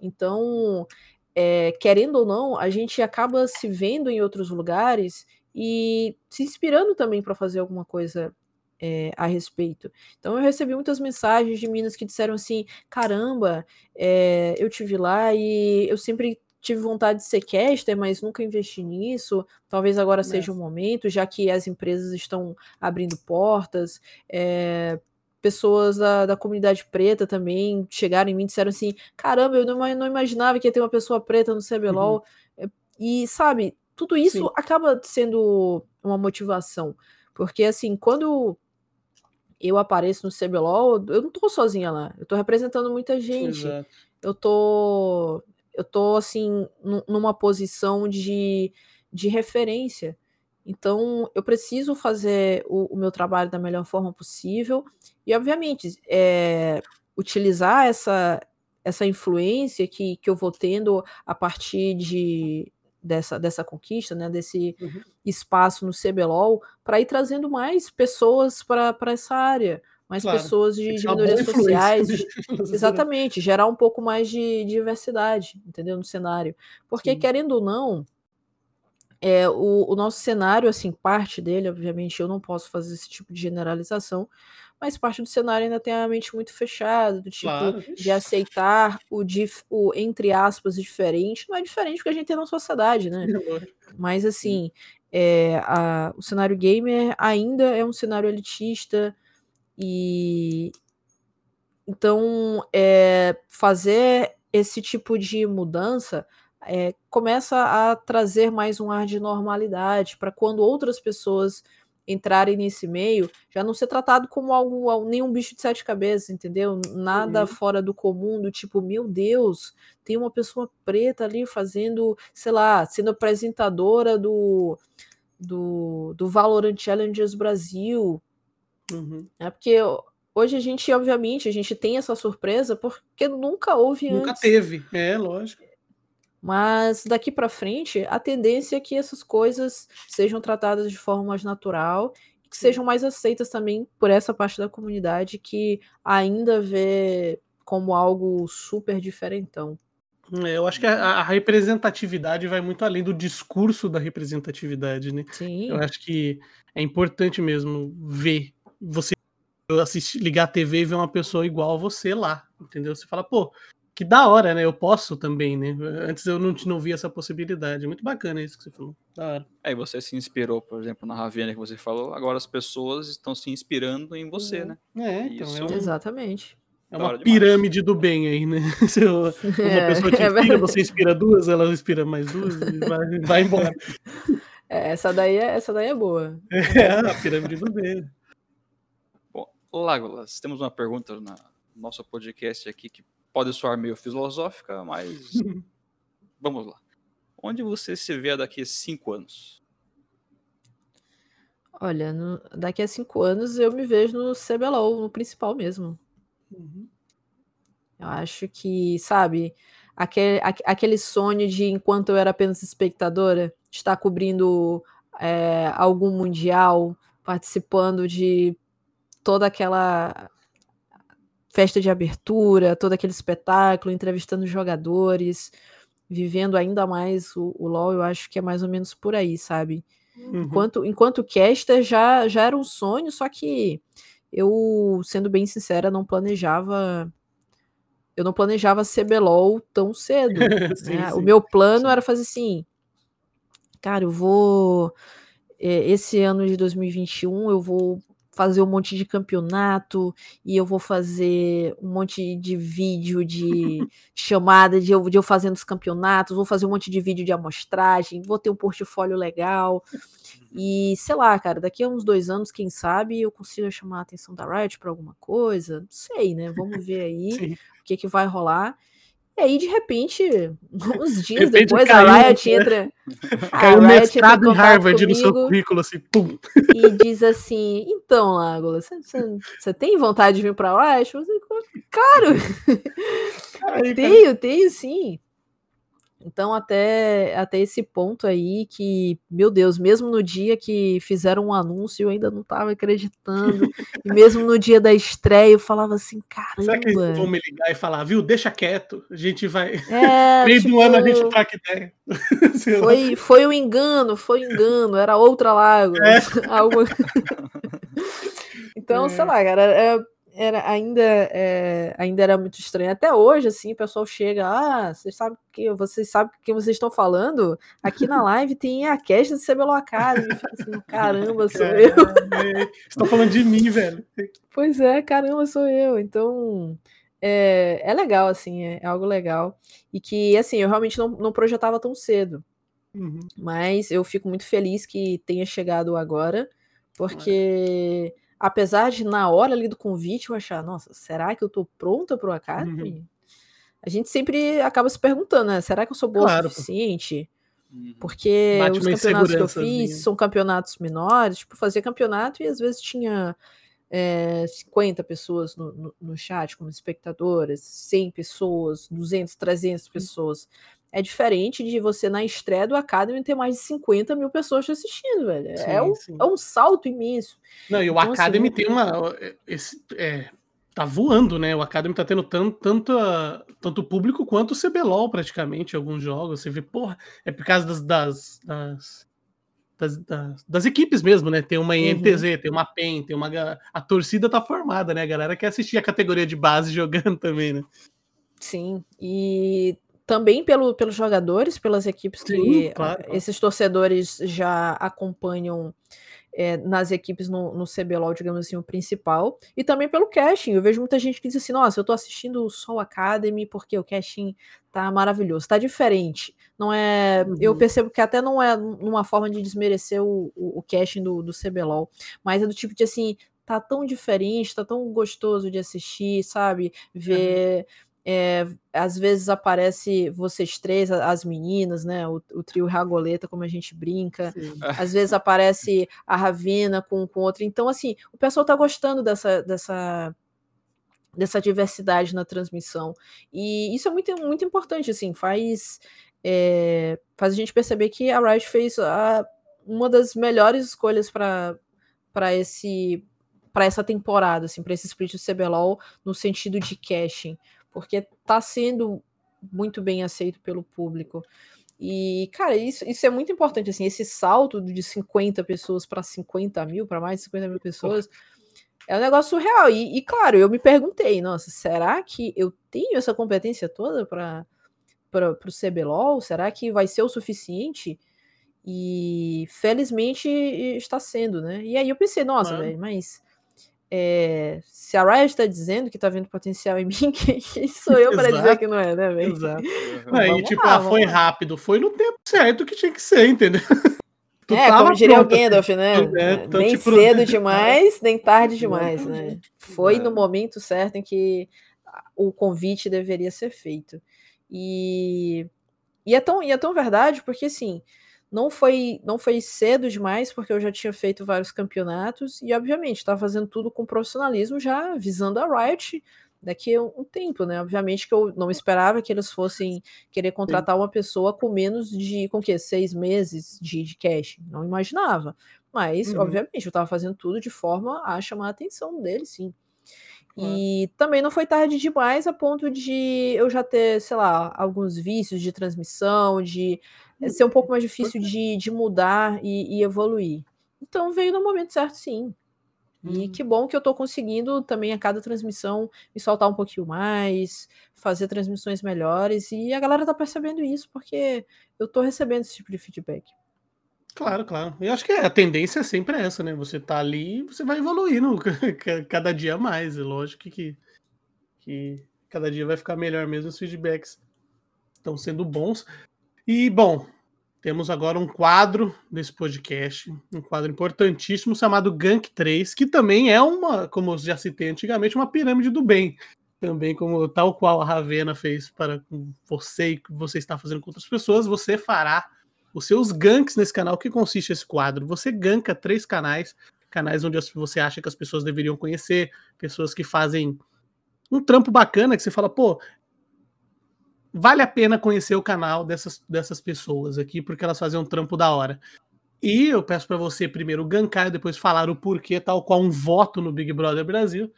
Então, é, querendo ou não, a gente acaba se vendo em outros lugares e se inspirando também para fazer alguma coisa é, a respeito. Então eu recebi muitas mensagens de meninas que disseram assim: caramba, é, eu tive lá e eu sempre tive vontade de ser caster, mas nunca investi nisso. Talvez agora seja o momento, já que as empresas estão abrindo portas. É, pessoas da, da comunidade preta também chegaram em mim e disseram assim: caramba, eu não, não imaginava que ia ter uma pessoa preta no CBLOL. Uhum. E sabe, tudo isso Sim. acaba sendo uma motivação. Porque assim, quando eu apareço no CBLOL, eu não tô sozinha lá. Eu tô representando muita gente. Exato. Eu tô. Eu tô, assim, numa posição de, de referência. Então, eu preciso fazer o, o meu trabalho da melhor forma possível. E, obviamente, é, utilizar essa, essa influência que, que eu vou tendo a partir de, dessa, dessa conquista, né, desse uhum. espaço no CBLOL, para ir trazendo mais pessoas para essa área, mais claro. pessoas de, de minorias sociais. <laughs> De, exatamente, gerar um pouco mais de, de, diversidade, entendeu? No cenário. Porque, Sim. querendo ou não, é, o, o nosso cenário, assim, parte dele, obviamente, eu não posso fazer esse tipo de generalização, mas parte do cenário ainda tem a mente muito fechada, do tipo claro. de aceitar o, dif, o, entre aspas, diferente. Não é diferente porque a gente tem na sociedade, né? <laughs> Mas assim, é, a, o cenário gamer ainda é um cenário elitista e então é, fazer esse tipo de mudança é, começa a trazer mais um ar de normalidade para quando outras pessoas entrarem nesse meio, já não ser tratado como algo, nenhum bicho de sete cabeças, entendeu? Nada uhum. fora do comum, do tipo, meu Deus, tem uma pessoa preta ali fazendo, sei lá, sendo apresentadora do, do, do Valorant Challengers Brasil. Uhum. É porque hoje a gente, obviamente, a gente tem essa surpresa porque nunca houve nunca antes. Nunca teve, é, lógico. Mas daqui para frente, a tendência é que essas coisas sejam tratadas de forma mais natural e que sejam mais aceitas também por essa parte da comunidade que ainda vê como algo super diferentão. É, eu acho que a, a, representatividade vai muito além do discurso da representatividade, né? Sim. Eu acho que é importante mesmo ver você assistir, ligar a TV e ver uma pessoa igual a você lá, entendeu? Você fala, pô, que da hora, né? Eu posso também, né? Antes eu não, não via essa possibilidade. Muito bacana isso que você falou. Da hora. Aí você se inspirou, por exemplo, na Ravena que você falou, agora as pessoas estão se inspirando em você, né? É, então. Isso... É um... Exatamente. É uma pirâmide do bem aí, né? <laughs> Se <laughs> uma é, pessoa te inspira, é você inspira duas, ela inspira mais duas e vai, <laughs> vai embora. É, essa, daí é, essa daí é boa. É, a pirâmide do bem. Bom, Lágolas, temos uma pergunta no nosso podcast aqui que pode soar meio filosófica, mas <laughs> vamos lá. Onde você se vê daqui a cinco anos? Olha, no, daqui a cinco anos eu me vejo no CBLOL, no principal mesmo. Uhum. Eu acho que, sabe, aquele, aquele sonho de enquanto eu era apenas espectadora, estar cobrindo é, algum mundial, participando de toda aquela festa de abertura, todo aquele espetáculo, entrevistando jogadores, vivendo ainda mais o, o LoL, eu acho que é mais ou menos por aí, sabe? Uhum. Enquanto, enquanto caster já, já era um sonho, só que eu, sendo bem sincera, não planejava. Eu não planejava CBLOL tão cedo. sim, <laughs> né? sim, o meu plano sim. era fazer assim. Cara, eu vou. Esse ano de 2021 eu vou fazer um monte de campeonato e eu vou fazer um monte de vídeo de chamada de eu, de eu fazendo os campeonatos, vou fazer um monte de vídeo de amostragem, vou ter um portfólio legal. E sei lá, cara, daqui a uns dois anos, quem sabe, eu consigo chamar a atenção da Riot para alguma coisa. Não sei, né? Vamos ver aí <laughs> Sim. o que, que vai rolar. E aí, de repente, <laughs> uns dias de depois, caiu, <laughs> a Riot entra. Caiu um mestrado em Harvard no seu currículo, assim, pum. E diz assim: então, Lágola, você tem vontade de vir pra Riot? Eu claro! <laughs> tenho, tenho sim. Então, até, até esse ponto aí que, meu Deus, mesmo no dia que fizeram um anúncio, eu ainda não estava acreditando. e <laughs> mesmo no dia da estreia, eu falava assim, caramba. Será que eles vão me ligar e falar, viu, deixa quieto, a gente vai. É, <laughs> Meio tipo, do ano a gente troca <laughs> ideia. foi, foi um engano, foi um engano, era outra lago. É. Algo... então, é. sei lá, cara, é era ainda, é, ainda era muito estranho. Até hoje, assim, o pessoal chega, ah, vocês sabem que vocês sabem que vocês estão falando? Aqui na <laughs> live tem a cast do CBLOL Academy. Assim, caramba, sou caramba, eu. Você tá falando de mim, velho. Pois é, caramba, sou eu. Então, é, é legal, assim, é, é algo legal. E que, assim, eu realmente não, não projetava tão cedo. Uhum. Mas eu fico muito feliz que tenha chegado agora, porque apesar de na hora ali do convite eu achar, nossa, será que eu tô pronta pro Academy? Uhum. A gente sempre acaba se perguntando, né? Será que eu sou boa claro, o suficiente? Uhum. Porque Bate os campeonatos que eu fiz são campeonatos menores, tipo, fazia campeonato e às vezes tinha é, 50 pessoas no, no, no, chat como espectadoras, 100 pessoas, 200, 300 pessoas. É diferente de você, na estreia do Academy, ter mais de 50 mil pessoas te assistindo, velho. É sim, é, um, sim. é um salto imenso. Não, e o então, assim, Academy assim, tem uma. Esse, é, tá voando, né? O Academy tá tendo tanto, tanto, tanto público quanto o CBLOL, praticamente, alguns jogos. Você vê, porra, é por causa das, das, das das, das, das, equipes mesmo, né? Tem uma INTZ, uhum. tem uma PEN, tem uma. A torcida tá formada, né? A galera quer assistir a categoria de base <laughs> jogando também, né? Sim, e também pelo, pelos jogadores, pelas equipes Sim, que claro, esses torcedores já acompanham é, nas equipes no, no CBLOL, digamos assim, o principal, e também pelo casting. Eu vejo muita gente que diz assim: nossa, eu tô assistindo o Soul Academy porque o casting tá maravilhoso, tá diferente. Não é. Uhum. Eu percebo que até não é uma forma de desmerecer o, o, o casting do, do CBLOL, mas é do tipo de assim. Tá tão diferente, tá tão gostoso de assistir, sabe? Ver. Uhum é, às vezes aparece vocês três, as meninas, né? O, o trio Ragoleta, como a gente brinca. Sim. <laughs> Às vezes aparece a Ravena com, com outra. Então, assim, o pessoal tá gostando dessa, dessa, dessa diversidade na transmissão. E isso é muito, muito importante, assim, faz, é, faz a gente perceber que a Riot fez a, uma das melhores escolhas para esse para essa temporada, assim, para esse split do CBLOL no sentido de caching porque está sendo muito bem aceito pelo público. E, cara, isso, isso é muito importante, assim, esse salto de 50 pessoas para 50 mil, para mais de 50 mil pessoas, é um negócio real. E, e, claro, eu me perguntei, nossa, será que eu tenho essa competência toda para o CBLOL? Será que vai ser o suficiente? E felizmente está sendo, né? E aí eu pensei, nossa, velho, mas é, se a Riot está dizendo que está vendo potencial em <laughs> mim, quem, sou eu para dizer que não é, né, velho? Exato. <laughs> Aí, tipo, lá, ah, foi lá. rápido, foi no tempo certo que tinha que ser, entendeu? <laughs> Tu é, como diria o Gandalf, né? É, então, nem tipo... cedo demais, nem tarde demais, né? Foi no momento certo em que o convite deveria ser feito. E, e, é, tão, e é tão verdade, porque assim, não foi, não foi cedo demais, porque eu já tinha feito vários campeonatos e, obviamente, estava fazendo tudo com profissionalismo, já visando a Riot daqui a um tempo, né? Obviamente que eu não esperava que eles fossem querer contratar uma pessoa com menos de, com que, seis meses de, de cash. Não imaginava. Mas, uhum. obviamente, eu estava fazendo tudo de forma a chamar a atenção deles, sim. E também não foi tarde demais a ponto de eu já ter, sei lá, alguns vícios de transmissão, de ser um pouco mais difícil de, de mudar e, e evoluir. Então veio no momento certo, sim. E hum. que bom que eu estou conseguindo também a cada transmissão me soltar um pouquinho mais, fazer transmissões melhores. E a galera está percebendo isso porque eu estou recebendo esse tipo de feedback. Claro, claro. Eu acho que a tendência é sempre essa, né? Você tá ali você vai evoluindo <laughs> cada dia mais. É lógico que, que cada dia vai ficar melhor mesmo. Os feedbacks estão sendo bons. E, bom, temos agora um quadro desse podcast, um quadro importantíssimo chamado Gank 3, que também é uma, como eu já citei antigamente, uma pirâmide do bem. Também como tal qual a Ravena fez para você e que você está fazendo com outras pessoas, você fará os seus ganks nesse canal. O que consiste esse quadro? Você ganka três canais, canais onde você acha que as pessoas deveriam conhecer, pessoas que fazem um trampo bacana, que você fala, pô, vale a pena conhecer o canal dessas, dessas pessoas aqui, porque elas fazem um trampo da hora. E eu peço para você primeiro gankar e depois falar o porquê, tal qual um voto no Big Brother Brasil,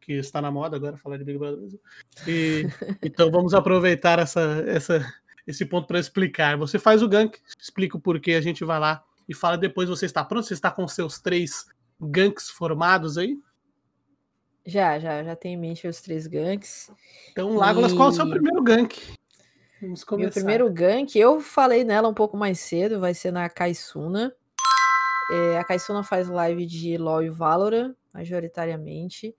que está na moda agora falar de Big Brother Brasil. E, <laughs> então vamos aproveitar essa, essa, esse ponto para explicar. Você faz o gank, explica o porquê, a gente vai lá e fala depois. Você está pronto? Você está com seus três ganks formados aí? Já, já, já tem em mente os três ganks. Então, Lágolas, e... qual é o seu primeiro gank? Vamos começar. Meu primeiro gank, eu falei nela um pouco mais cedo, vai ser na Kaisuna. É, a Kaisuna faz live de LoL e Valorant, majoritariamente.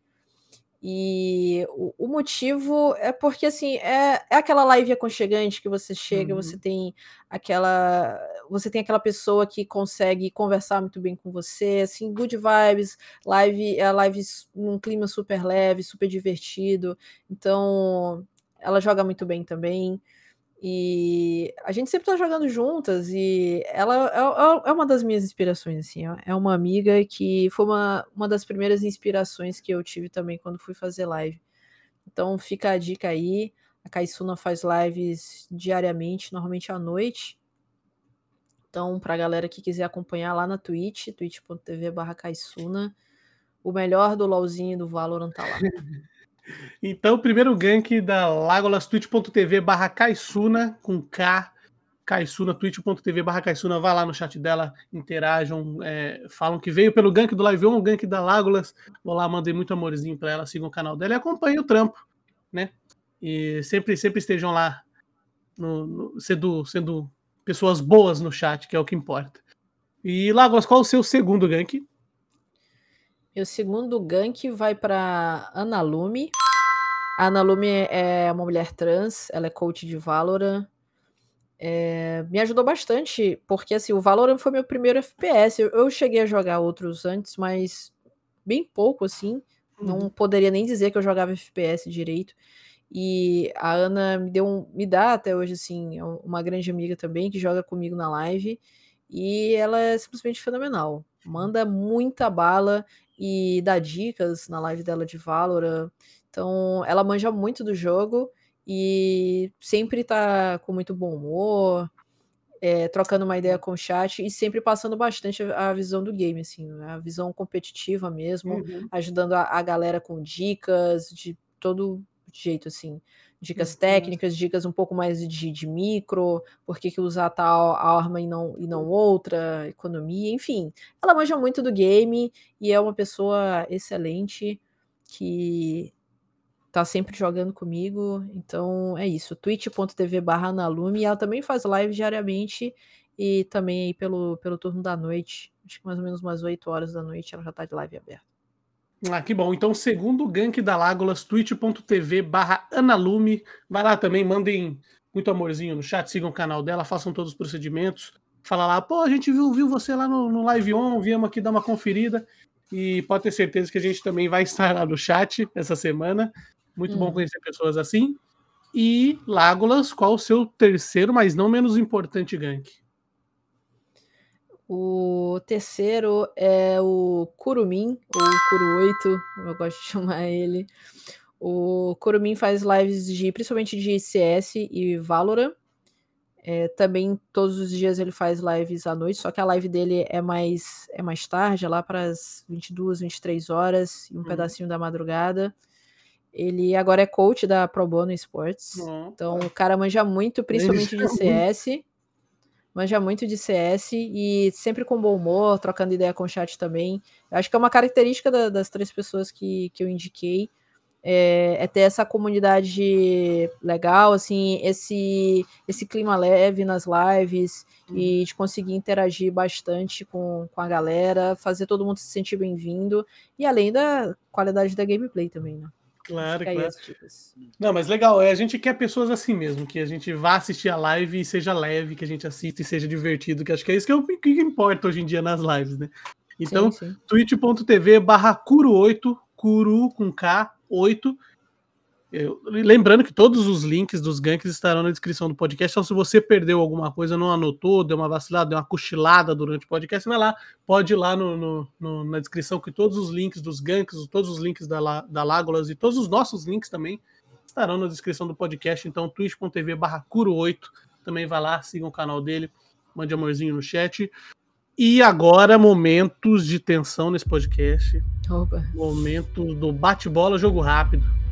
E o, o, motivo é porque, assim, é, é aquela live aconchegante que você chega, uhum. você tem aquela você tem aquela pessoa que consegue conversar muito bem com você, assim, good vibes, live, é live num clima super leve, super divertido. Então, ela joga muito bem também. E a gente sempre tá jogando juntas e ela é, é, é uma das minhas inspirações, assim. É uma amiga que foi uma, uma das primeiras inspirações que eu tive também quando fui fazer live. Então fica a dica aí. A Kaisuna faz lives diariamente, normalmente à noite. Então, pra galera que quiser acompanhar lá na Twitch, twitch.tv barra Kaisuna, o melhor do LOLzinho do Valorant tá lá. <laughs> Então, primeiro gank da Lagolas, twitch.tv barra Kaisuna, com K, Kaisuna, twitch.tv barra Kaisuna, vai lá no chat dela, interajam, é, falam que veio pelo gank do Live On, o gank da Lagolas, vou lá, mandei muito amorzinho para ela, sigam o canal dela e acompanhem o trampo, né? E sempre, sempre estejam lá, no, no, sendo, sendo pessoas boas no chat, que é o que importa. E Lagolas, qual o seu segundo gank? Meu segundo gank vai para Ana Lume. A Ana Lume é uma mulher trans, ela é coach de Valorant. É, me ajudou bastante, porque assim, o Valorant foi meu primeiro FPS. Eu, eu, cheguei a jogar outros antes, mas bem pouco, assim. Uhum. Não poderia nem dizer que eu jogava FPS direito. E a Ana me deu um, me dá até hoje, assim, uma grande amiga também que joga comigo na live. E ela é simplesmente fenomenal. Manda muita bala e dá dicas na live dela de Valorant. Então, ela manja muito do jogo e sempre tá com muito bom humor, é, trocando uma ideia com o chat e sempre passando bastante a, visão do game, assim, a visão competitiva mesmo, uhum. ajudando a, a, galera com dicas de todo jeito, assim. Dicas uhum. técnicas, dicas um pouco mais de, de micro, por que, que usar tal arma e não, e não outra, economia, enfim. Ela manja muito do game e é uma pessoa excelente que tá sempre jogando comigo. Então é isso. twitch.tv barra Analume. E ela também faz live diariamente e também aí pelo, pelo turno da noite. Acho que mais ou menos umas 8 horas da noite ela já tá de live aberta. Ah, que bom. Então, segundo gank da Lágolas, twitch.tv barra Analume. Vai lá também, mandem muito amorzinho no chat, sigam o canal dela, façam todos os procedimentos. Fala lá, pô, a gente viu, viu você lá no, no Live On, viemos aqui dar uma conferida. E pode ter certeza que a gente também vai <laughs> estar lá no chat essa semana. Muito hum. bom conhecer pessoas assim. E Lágolas, qual o seu terceiro, mas não menos importante gank? O terceiro é o Kurumin, ou Kuru8, como eu gosto de <laughs> chamar ele. O Kurumin faz lives de principalmente de CS e Valorant. É, também todos os dias ele faz lives à noite, só que a live dele é mais é mais tarde, é lá para as 22, 23 horas e um uhum. pedacinho da madrugada. Ele agora é coach da Pro Bono Sports. Uhum. Então o cara manja muito, principalmente de CS. Manja muito de CS e sempre com bom humor, trocando ideia com o chat também. Eu acho que é uma característica da, das três pessoas que, que eu indiquei. é, é, ter essa comunidade legal, assim, esse, esse clima leve nas lives uhum. e de conseguir interagir bastante com, com a galera, fazer todo mundo se sentir bem-vindo e além da qualidade da gameplay também, né? Claro, claro. Não, mas legal, é, a gente quer pessoas assim mesmo, que a gente vá assistir a live e seja leve, que a gente assista e seja divertido, que acho que é isso que, é o que importa hoje em dia nas lives, né? Então, twitch.tv barra curo8, curu com K, 8. Eu, lembrando que todos os links dos ganks estarão na descrição do podcast. Então, se você perdeu alguma coisa, não anotou, deu uma vacilada, deu uma cochilada durante o podcast, vai lá, pode ir lá no, no, no, na descrição que todos os links dos ganks, todos os links da, da Lágolas e todos os nossos links também estarão na descrição do podcast. Então, twitch.tv barra curo8. Também vai lá, sigam o canal dele, mande amorzinho no chat. E agora, momentos de tensão nesse podcast. Opa. Momento do bate-bola, jogo rápido.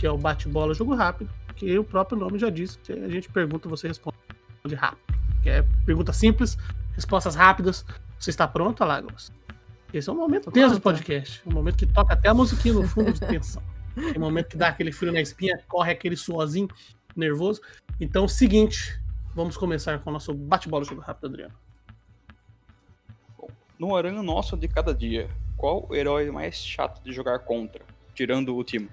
Que é o bate-bola, jogo rápido. Que o próprio nome já diz. Que a gente pergunta, você responde rápido. Que é pergunta simples, respostas rápidas. Você está pronto, Lágrimas? Esse é o momento tenso do podcast. O momento que toca até a musiquinha no fundo de tensão. <laughs> É o momento que dá aquele frio na espinha, corre aquele suozinho nervoso. Então, seguinte, vamos começar com o nosso bate-bola, jogo rápido, Adriano. No aranha nosso de cada dia, qual o herói mais chato de jogar contra, tirando o Timo?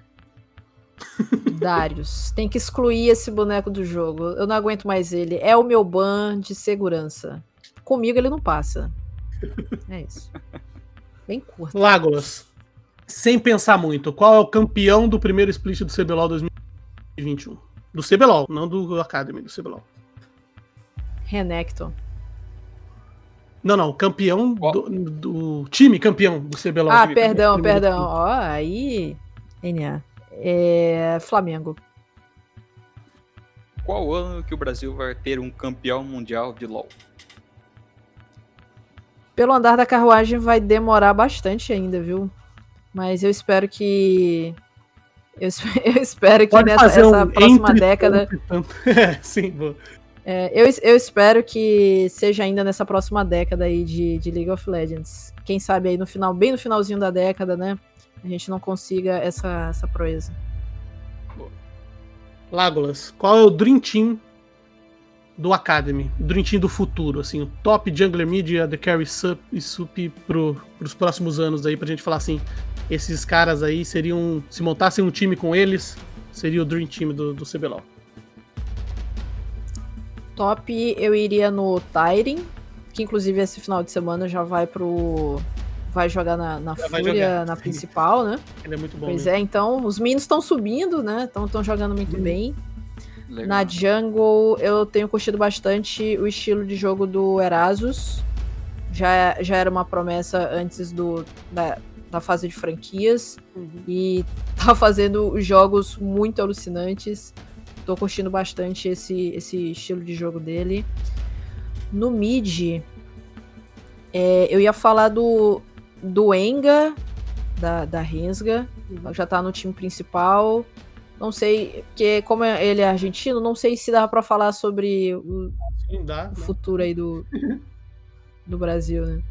Darius. Tem que excluir esse boneco do jogo. Eu não aguento mais ele. É o meu ban de segurança. Comigo ele não passa. É isso. Bem curto. Lágolas. Sem pensar muito, qual é o campeão do primeiro split do CBLOL 2021? Do CBLOL, não do Academy, do CBLOL. Renekton. Não, não, campeão do, do, time campeão do CBLOL. Ah, perdão, perdão. Ó, aí. NA. É, Flamengo. Qual ano que o Brasil vai ter um campeão mundial de LoL? Pelo andar da carruagem vai demorar bastante ainda, viu? Mas eu espero que. Eu, <laughs> eu espero que Pode nessa um próxima década. É, <laughs> sim, boa. É, eu, eu espero que seja ainda nessa próxima década aí de, de League of Legends. Quem sabe aí no final, bem no finalzinho da década, né? A gente não consiga essa, essa proeza. Lágolas, qual é o Dream Team do Academy? O Dream Team do futuro, assim, o top Jungler Media, The Carry Sup e Sup pro, pros próximos anos aí, pra gente falar assim, esses caras aí seriam, se montassem um time com eles, seria o Dream Team do, do CBLOL. Top eu iria no Tyrin, que inclusive esse final de semana já vai pro. Vai jogar na, na Fúria, na principal, né? Ele é muito bom. Pois mesmo. é, então os minions estão subindo, né? Estão jogando muito hum. bem. Legal. Na Jungle eu tenho curtido bastante o estilo de jogo do Erasus. Já, já era uma promessa antes do, da, da fase de franquias. Uhum. E <laughs> tá fazendo jogos muito alucinantes. Tô curtindo bastante esse, esse estilo de jogo dele. No mid, é, eu ia falar do, do Enga, da, da Rensga. Uhum. Já tá no time principal. Não sei, porque como ele é argentino, não sei se dá para falar sobre o, Sim, dá, o futuro aí do, do Brasil, né?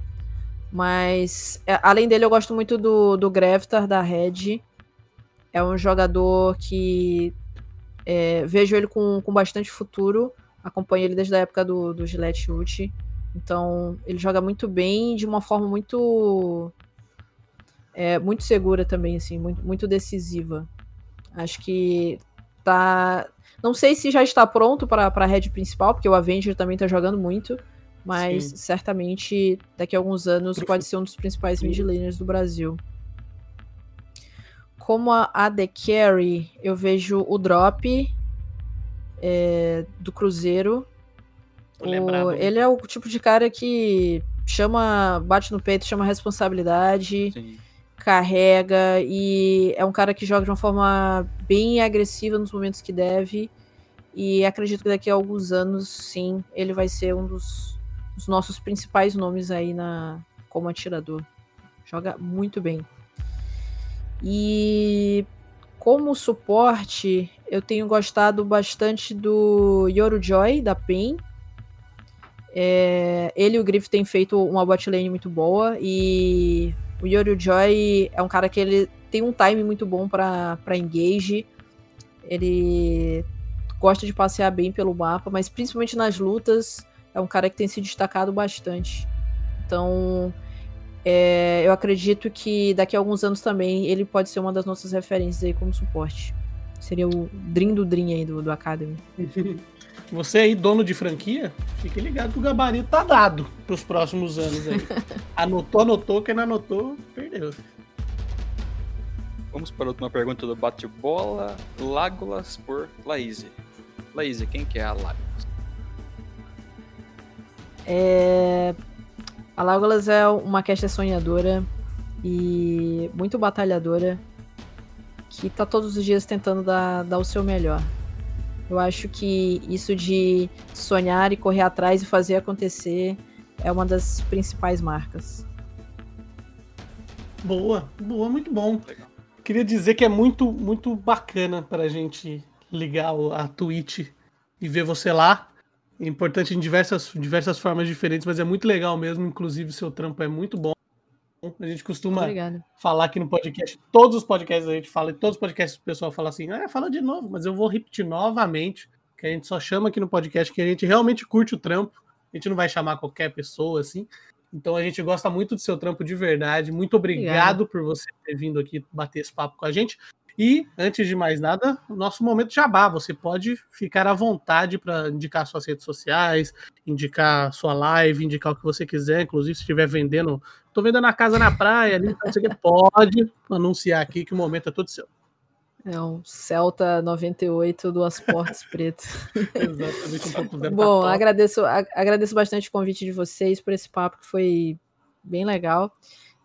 Mas, é, além dele, eu gosto muito do, do Greftar, da Red. É um jogador que é, vejo ele com, com bastante futuro. Acompanho ele desde a época do, do Gillette Ult. Então, ele joga muito bem, de uma forma muito. É, muito segura também, assim, muito, muito decisiva. Acho que tá. Não sei se já está pronto para a rede principal, porque o Avenger também está jogando muito. Mas Sim. certamente daqui a alguns anos pode ser um dos principais mid laners do Brasil como a AD Carry, eu vejo o drop é, do Cruzeiro. O, ele é o tipo de cara que chama, bate no peito, chama responsabilidade, Sim. carrega e é um cara que joga de uma forma bem agressiva nos momentos que deve. E acredito que daqui a alguns anos, sim, ele vai ser um dos, dos nossos principais nomes aí na como atirador. Joga muito bem. E como suporte, eu tenho gostado bastante do Yoru Joy, da PEN. É, ele e o Griff têm feito uma botlane muito boa e o Yoru Joy é um cara que ele tem um time muito bom para engage. Ele gosta de passear bem pelo mapa, mas principalmente nas lutas, é um cara que tem se destacado bastante. Então, é, eu acredito que daqui a alguns anos também ele pode ser uma das nossas referências aí como suporte. Seria o Dream do Dream aí do, do Academy. <laughs> Você aí, dono de franquia, fique ligado que o gabarito tá dado pros próximos anos aí. <laughs> anotou, anotou, quem não anotou, perdeu. Vamos para a última pergunta do bate-bola. Lágolas por Laís. Laís, quem que é a Lágolas? É... A Lágolas é uma caster sonhadora e muito batalhadora que tá todos os dias tentando dar, dar o seu melhor. Eu acho que isso de sonhar e correr atrás e fazer acontecer é uma das principais marcas. Boa, boa, muito bom. Legal. Queria dizer que é muito, muito bacana pra gente ligar a Twitch e ver você lá. É importante em diversas, diversas formas diferentes, mas é muito legal mesmo. Inclusive, seu trampo é muito bom. A gente costuma Obrigada. falar aqui no podcast, todos os podcasts a gente fala, e todos os podcasts o pessoal fala assim, ah, fala de novo, mas eu vou repetir novamente, que a gente só chama aqui no podcast que a gente realmente curte o trampo, a gente não vai chamar qualquer pessoa assim. Então a gente gosta muito do seu trampo de verdade. Muito obrigado Obrigada. por você ter vindo aqui bater esse papo com a gente. E, antes de mais nada, o nosso momento jabá. Você pode ficar à vontade para indicar suas redes sociais, indicar sua live, indicar o que você quiser. Inclusive, se estiver vendendo, estou vendendo a casa na praia ali, então você <laughs> pode anunciar aqui que o momento é todo seu. É um Celta 98, duas portas pretas. <laughs> Exatamente, um <laughs> Bom, agradeço, agradeço bastante o convite de vocês por esse papo que foi bem legal.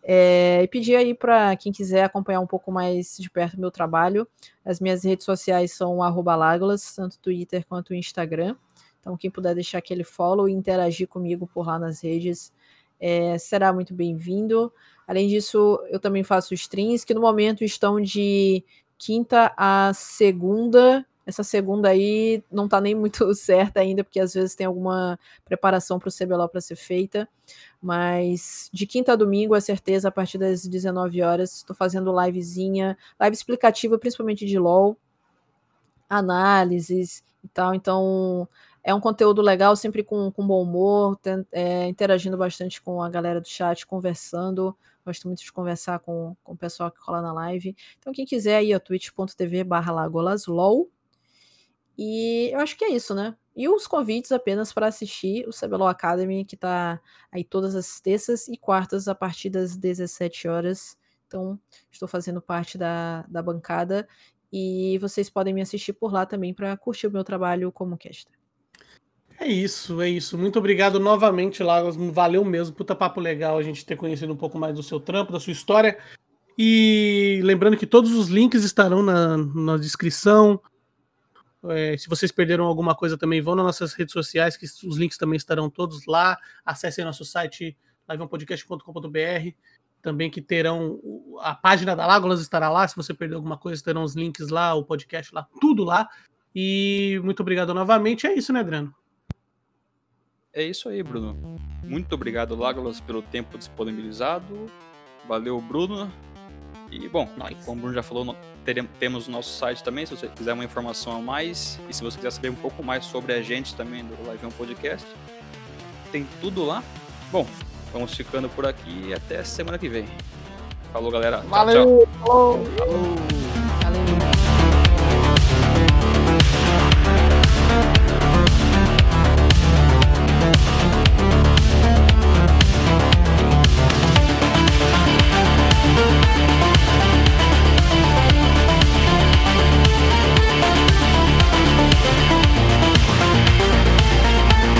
É, e pedir aí para quem quiser acompanhar um pouco mais de perto o meu trabalho. As minhas redes sociais são Lágolas, tanto Twitter quanto Instagram. Então, quem puder deixar aquele follow e interagir comigo por lá nas redes é, será muito bem-vindo. Além disso, eu também faço streams que no momento estão de quinta a segunda essa segunda aí não tá nem muito <laughs> certa ainda, porque às vezes tem alguma preparação para o CBLOL para ser feita. Mas de quinta a domingo, é certeza, a partir das 19 horas, estou fazendo livezinha, live explicativa, principalmente de LOL, análises e tal. Então, é um conteúdo legal, sempre com, com bom humor, tem, é, interagindo bastante com a galera do chat, conversando. Gosto muito de conversar com, com o pessoal que cola na live. Então, quem quiser aí, twitch.tv barra. E eu acho que é isso, né? E os convites apenas para assistir o CBLOL Academy, que está aí todas as terças e quartas a partir das 17 horas. Então, estou fazendo parte da, da bancada e vocês podem me assistir por lá também para curtir o meu trabalho como caster. É isso, é isso. Muito obrigado novamente, Lagos. Valeu mesmo. Puta papo legal a gente ter conhecido um pouco mais do seu trampo, da sua história. E lembrando que todos os links estarão na, na descrição, é, se vocês perderam alguma coisa também, vão nas nossas redes sociais, que os links também estarão todos lá. Acessem nosso site liveonpodcast.com.br. Também que terão a página da Lágolas estará lá. Se você perdeu alguma coisa, terão os links lá, o podcast lá, tudo lá. E muito obrigado novamente. É isso, né, Adriano? É isso aí, Bruno. Muito obrigado, Lágolas, pelo tempo disponibilizado. Valeu, Bruno. E, bom, como o Bruno já falou, teremos, temos o nosso site também, se você quiser uma informação a mais. E se você quiser saber um pouco mais sobre a gente também do Live 1 Podcast, tem tudo lá. Bom, vamos ficando por aqui e até semana que vem. Falou, galera. Valeu! Tchau, tchau. Falou.